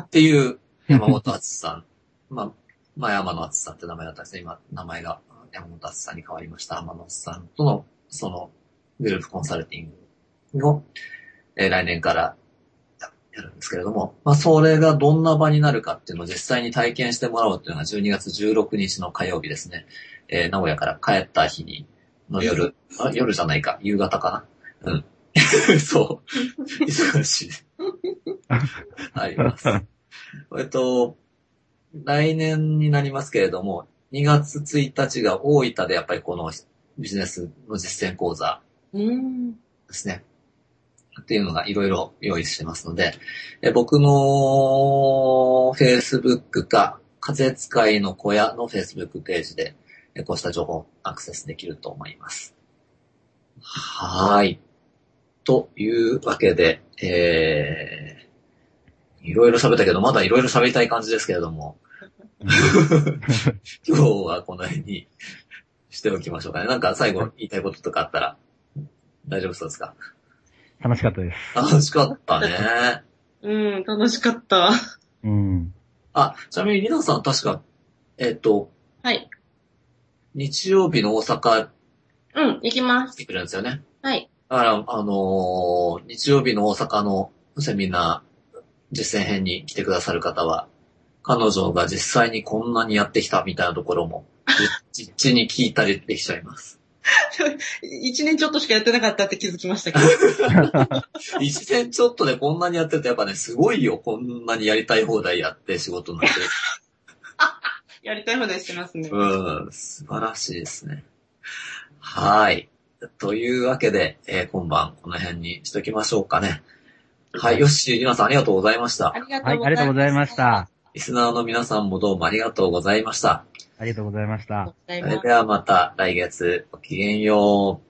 っていう山本敦さん。まあ、まあ山野敦さんって名前だったんですね。今、名前が山本敦さんに変わりました。天野さんとの、その、グループコンサルティングを、えー来年からややるんですけれども、まあ、それがどんな場になるかっていうのを実際に体験してもらおうっていうのが12月16日の火曜日ですね。えー名古屋から帰った日に、の夜、あ夜じゃないか、夕方かな。うん。そう。忙しい。あります。えっと、来年になりますけれども、2月1日が大分でやっぱりこのビジネスの実践講座うん。ですね。っていうのがいろいろ用意してますので、え僕の Facebook か、風使いの小屋の Facebook ページで、えこうした情報アクセスできると思います。はーい。というわけで、えー、いろいろ喋ったけど、まだいろいろ喋りたい感じですけれども、今日はこの辺にしておきましょうかね。なんか最後言いたいこととかあったら、大丈夫そうですか？楽しかったです。楽しかったね。うん、楽しかった。うん。あ、ちなみにリナさん確か、えっ、と、はい。日曜日の大阪うん、行きます。来てくれるんですよね。はい。だから、あのー日曜日の大阪のセミナー実践編に来てくださる方は、彼女が実際にこんなにやってきたみたいなところも、じ 実地に聞いたりできちゃいます。一年ちょっとしかやってなかったって気づきましたけど。一年ちょっとでこんなにやってるとやっぱね、すごいよ。こんなにやりたい放題やって仕事になってる。やりたい放題してますね。うん、素晴らしいですね。はい。というわけで、えー今晩この辺にしときましょうかね。はい、よっしー、りなさんありがとうございましたあ。りがとはい、うありがとうございまし。た。リスナーの皆さんもどうもありがとうございました。ありがとうございました。それではまた来月ごきげんよう。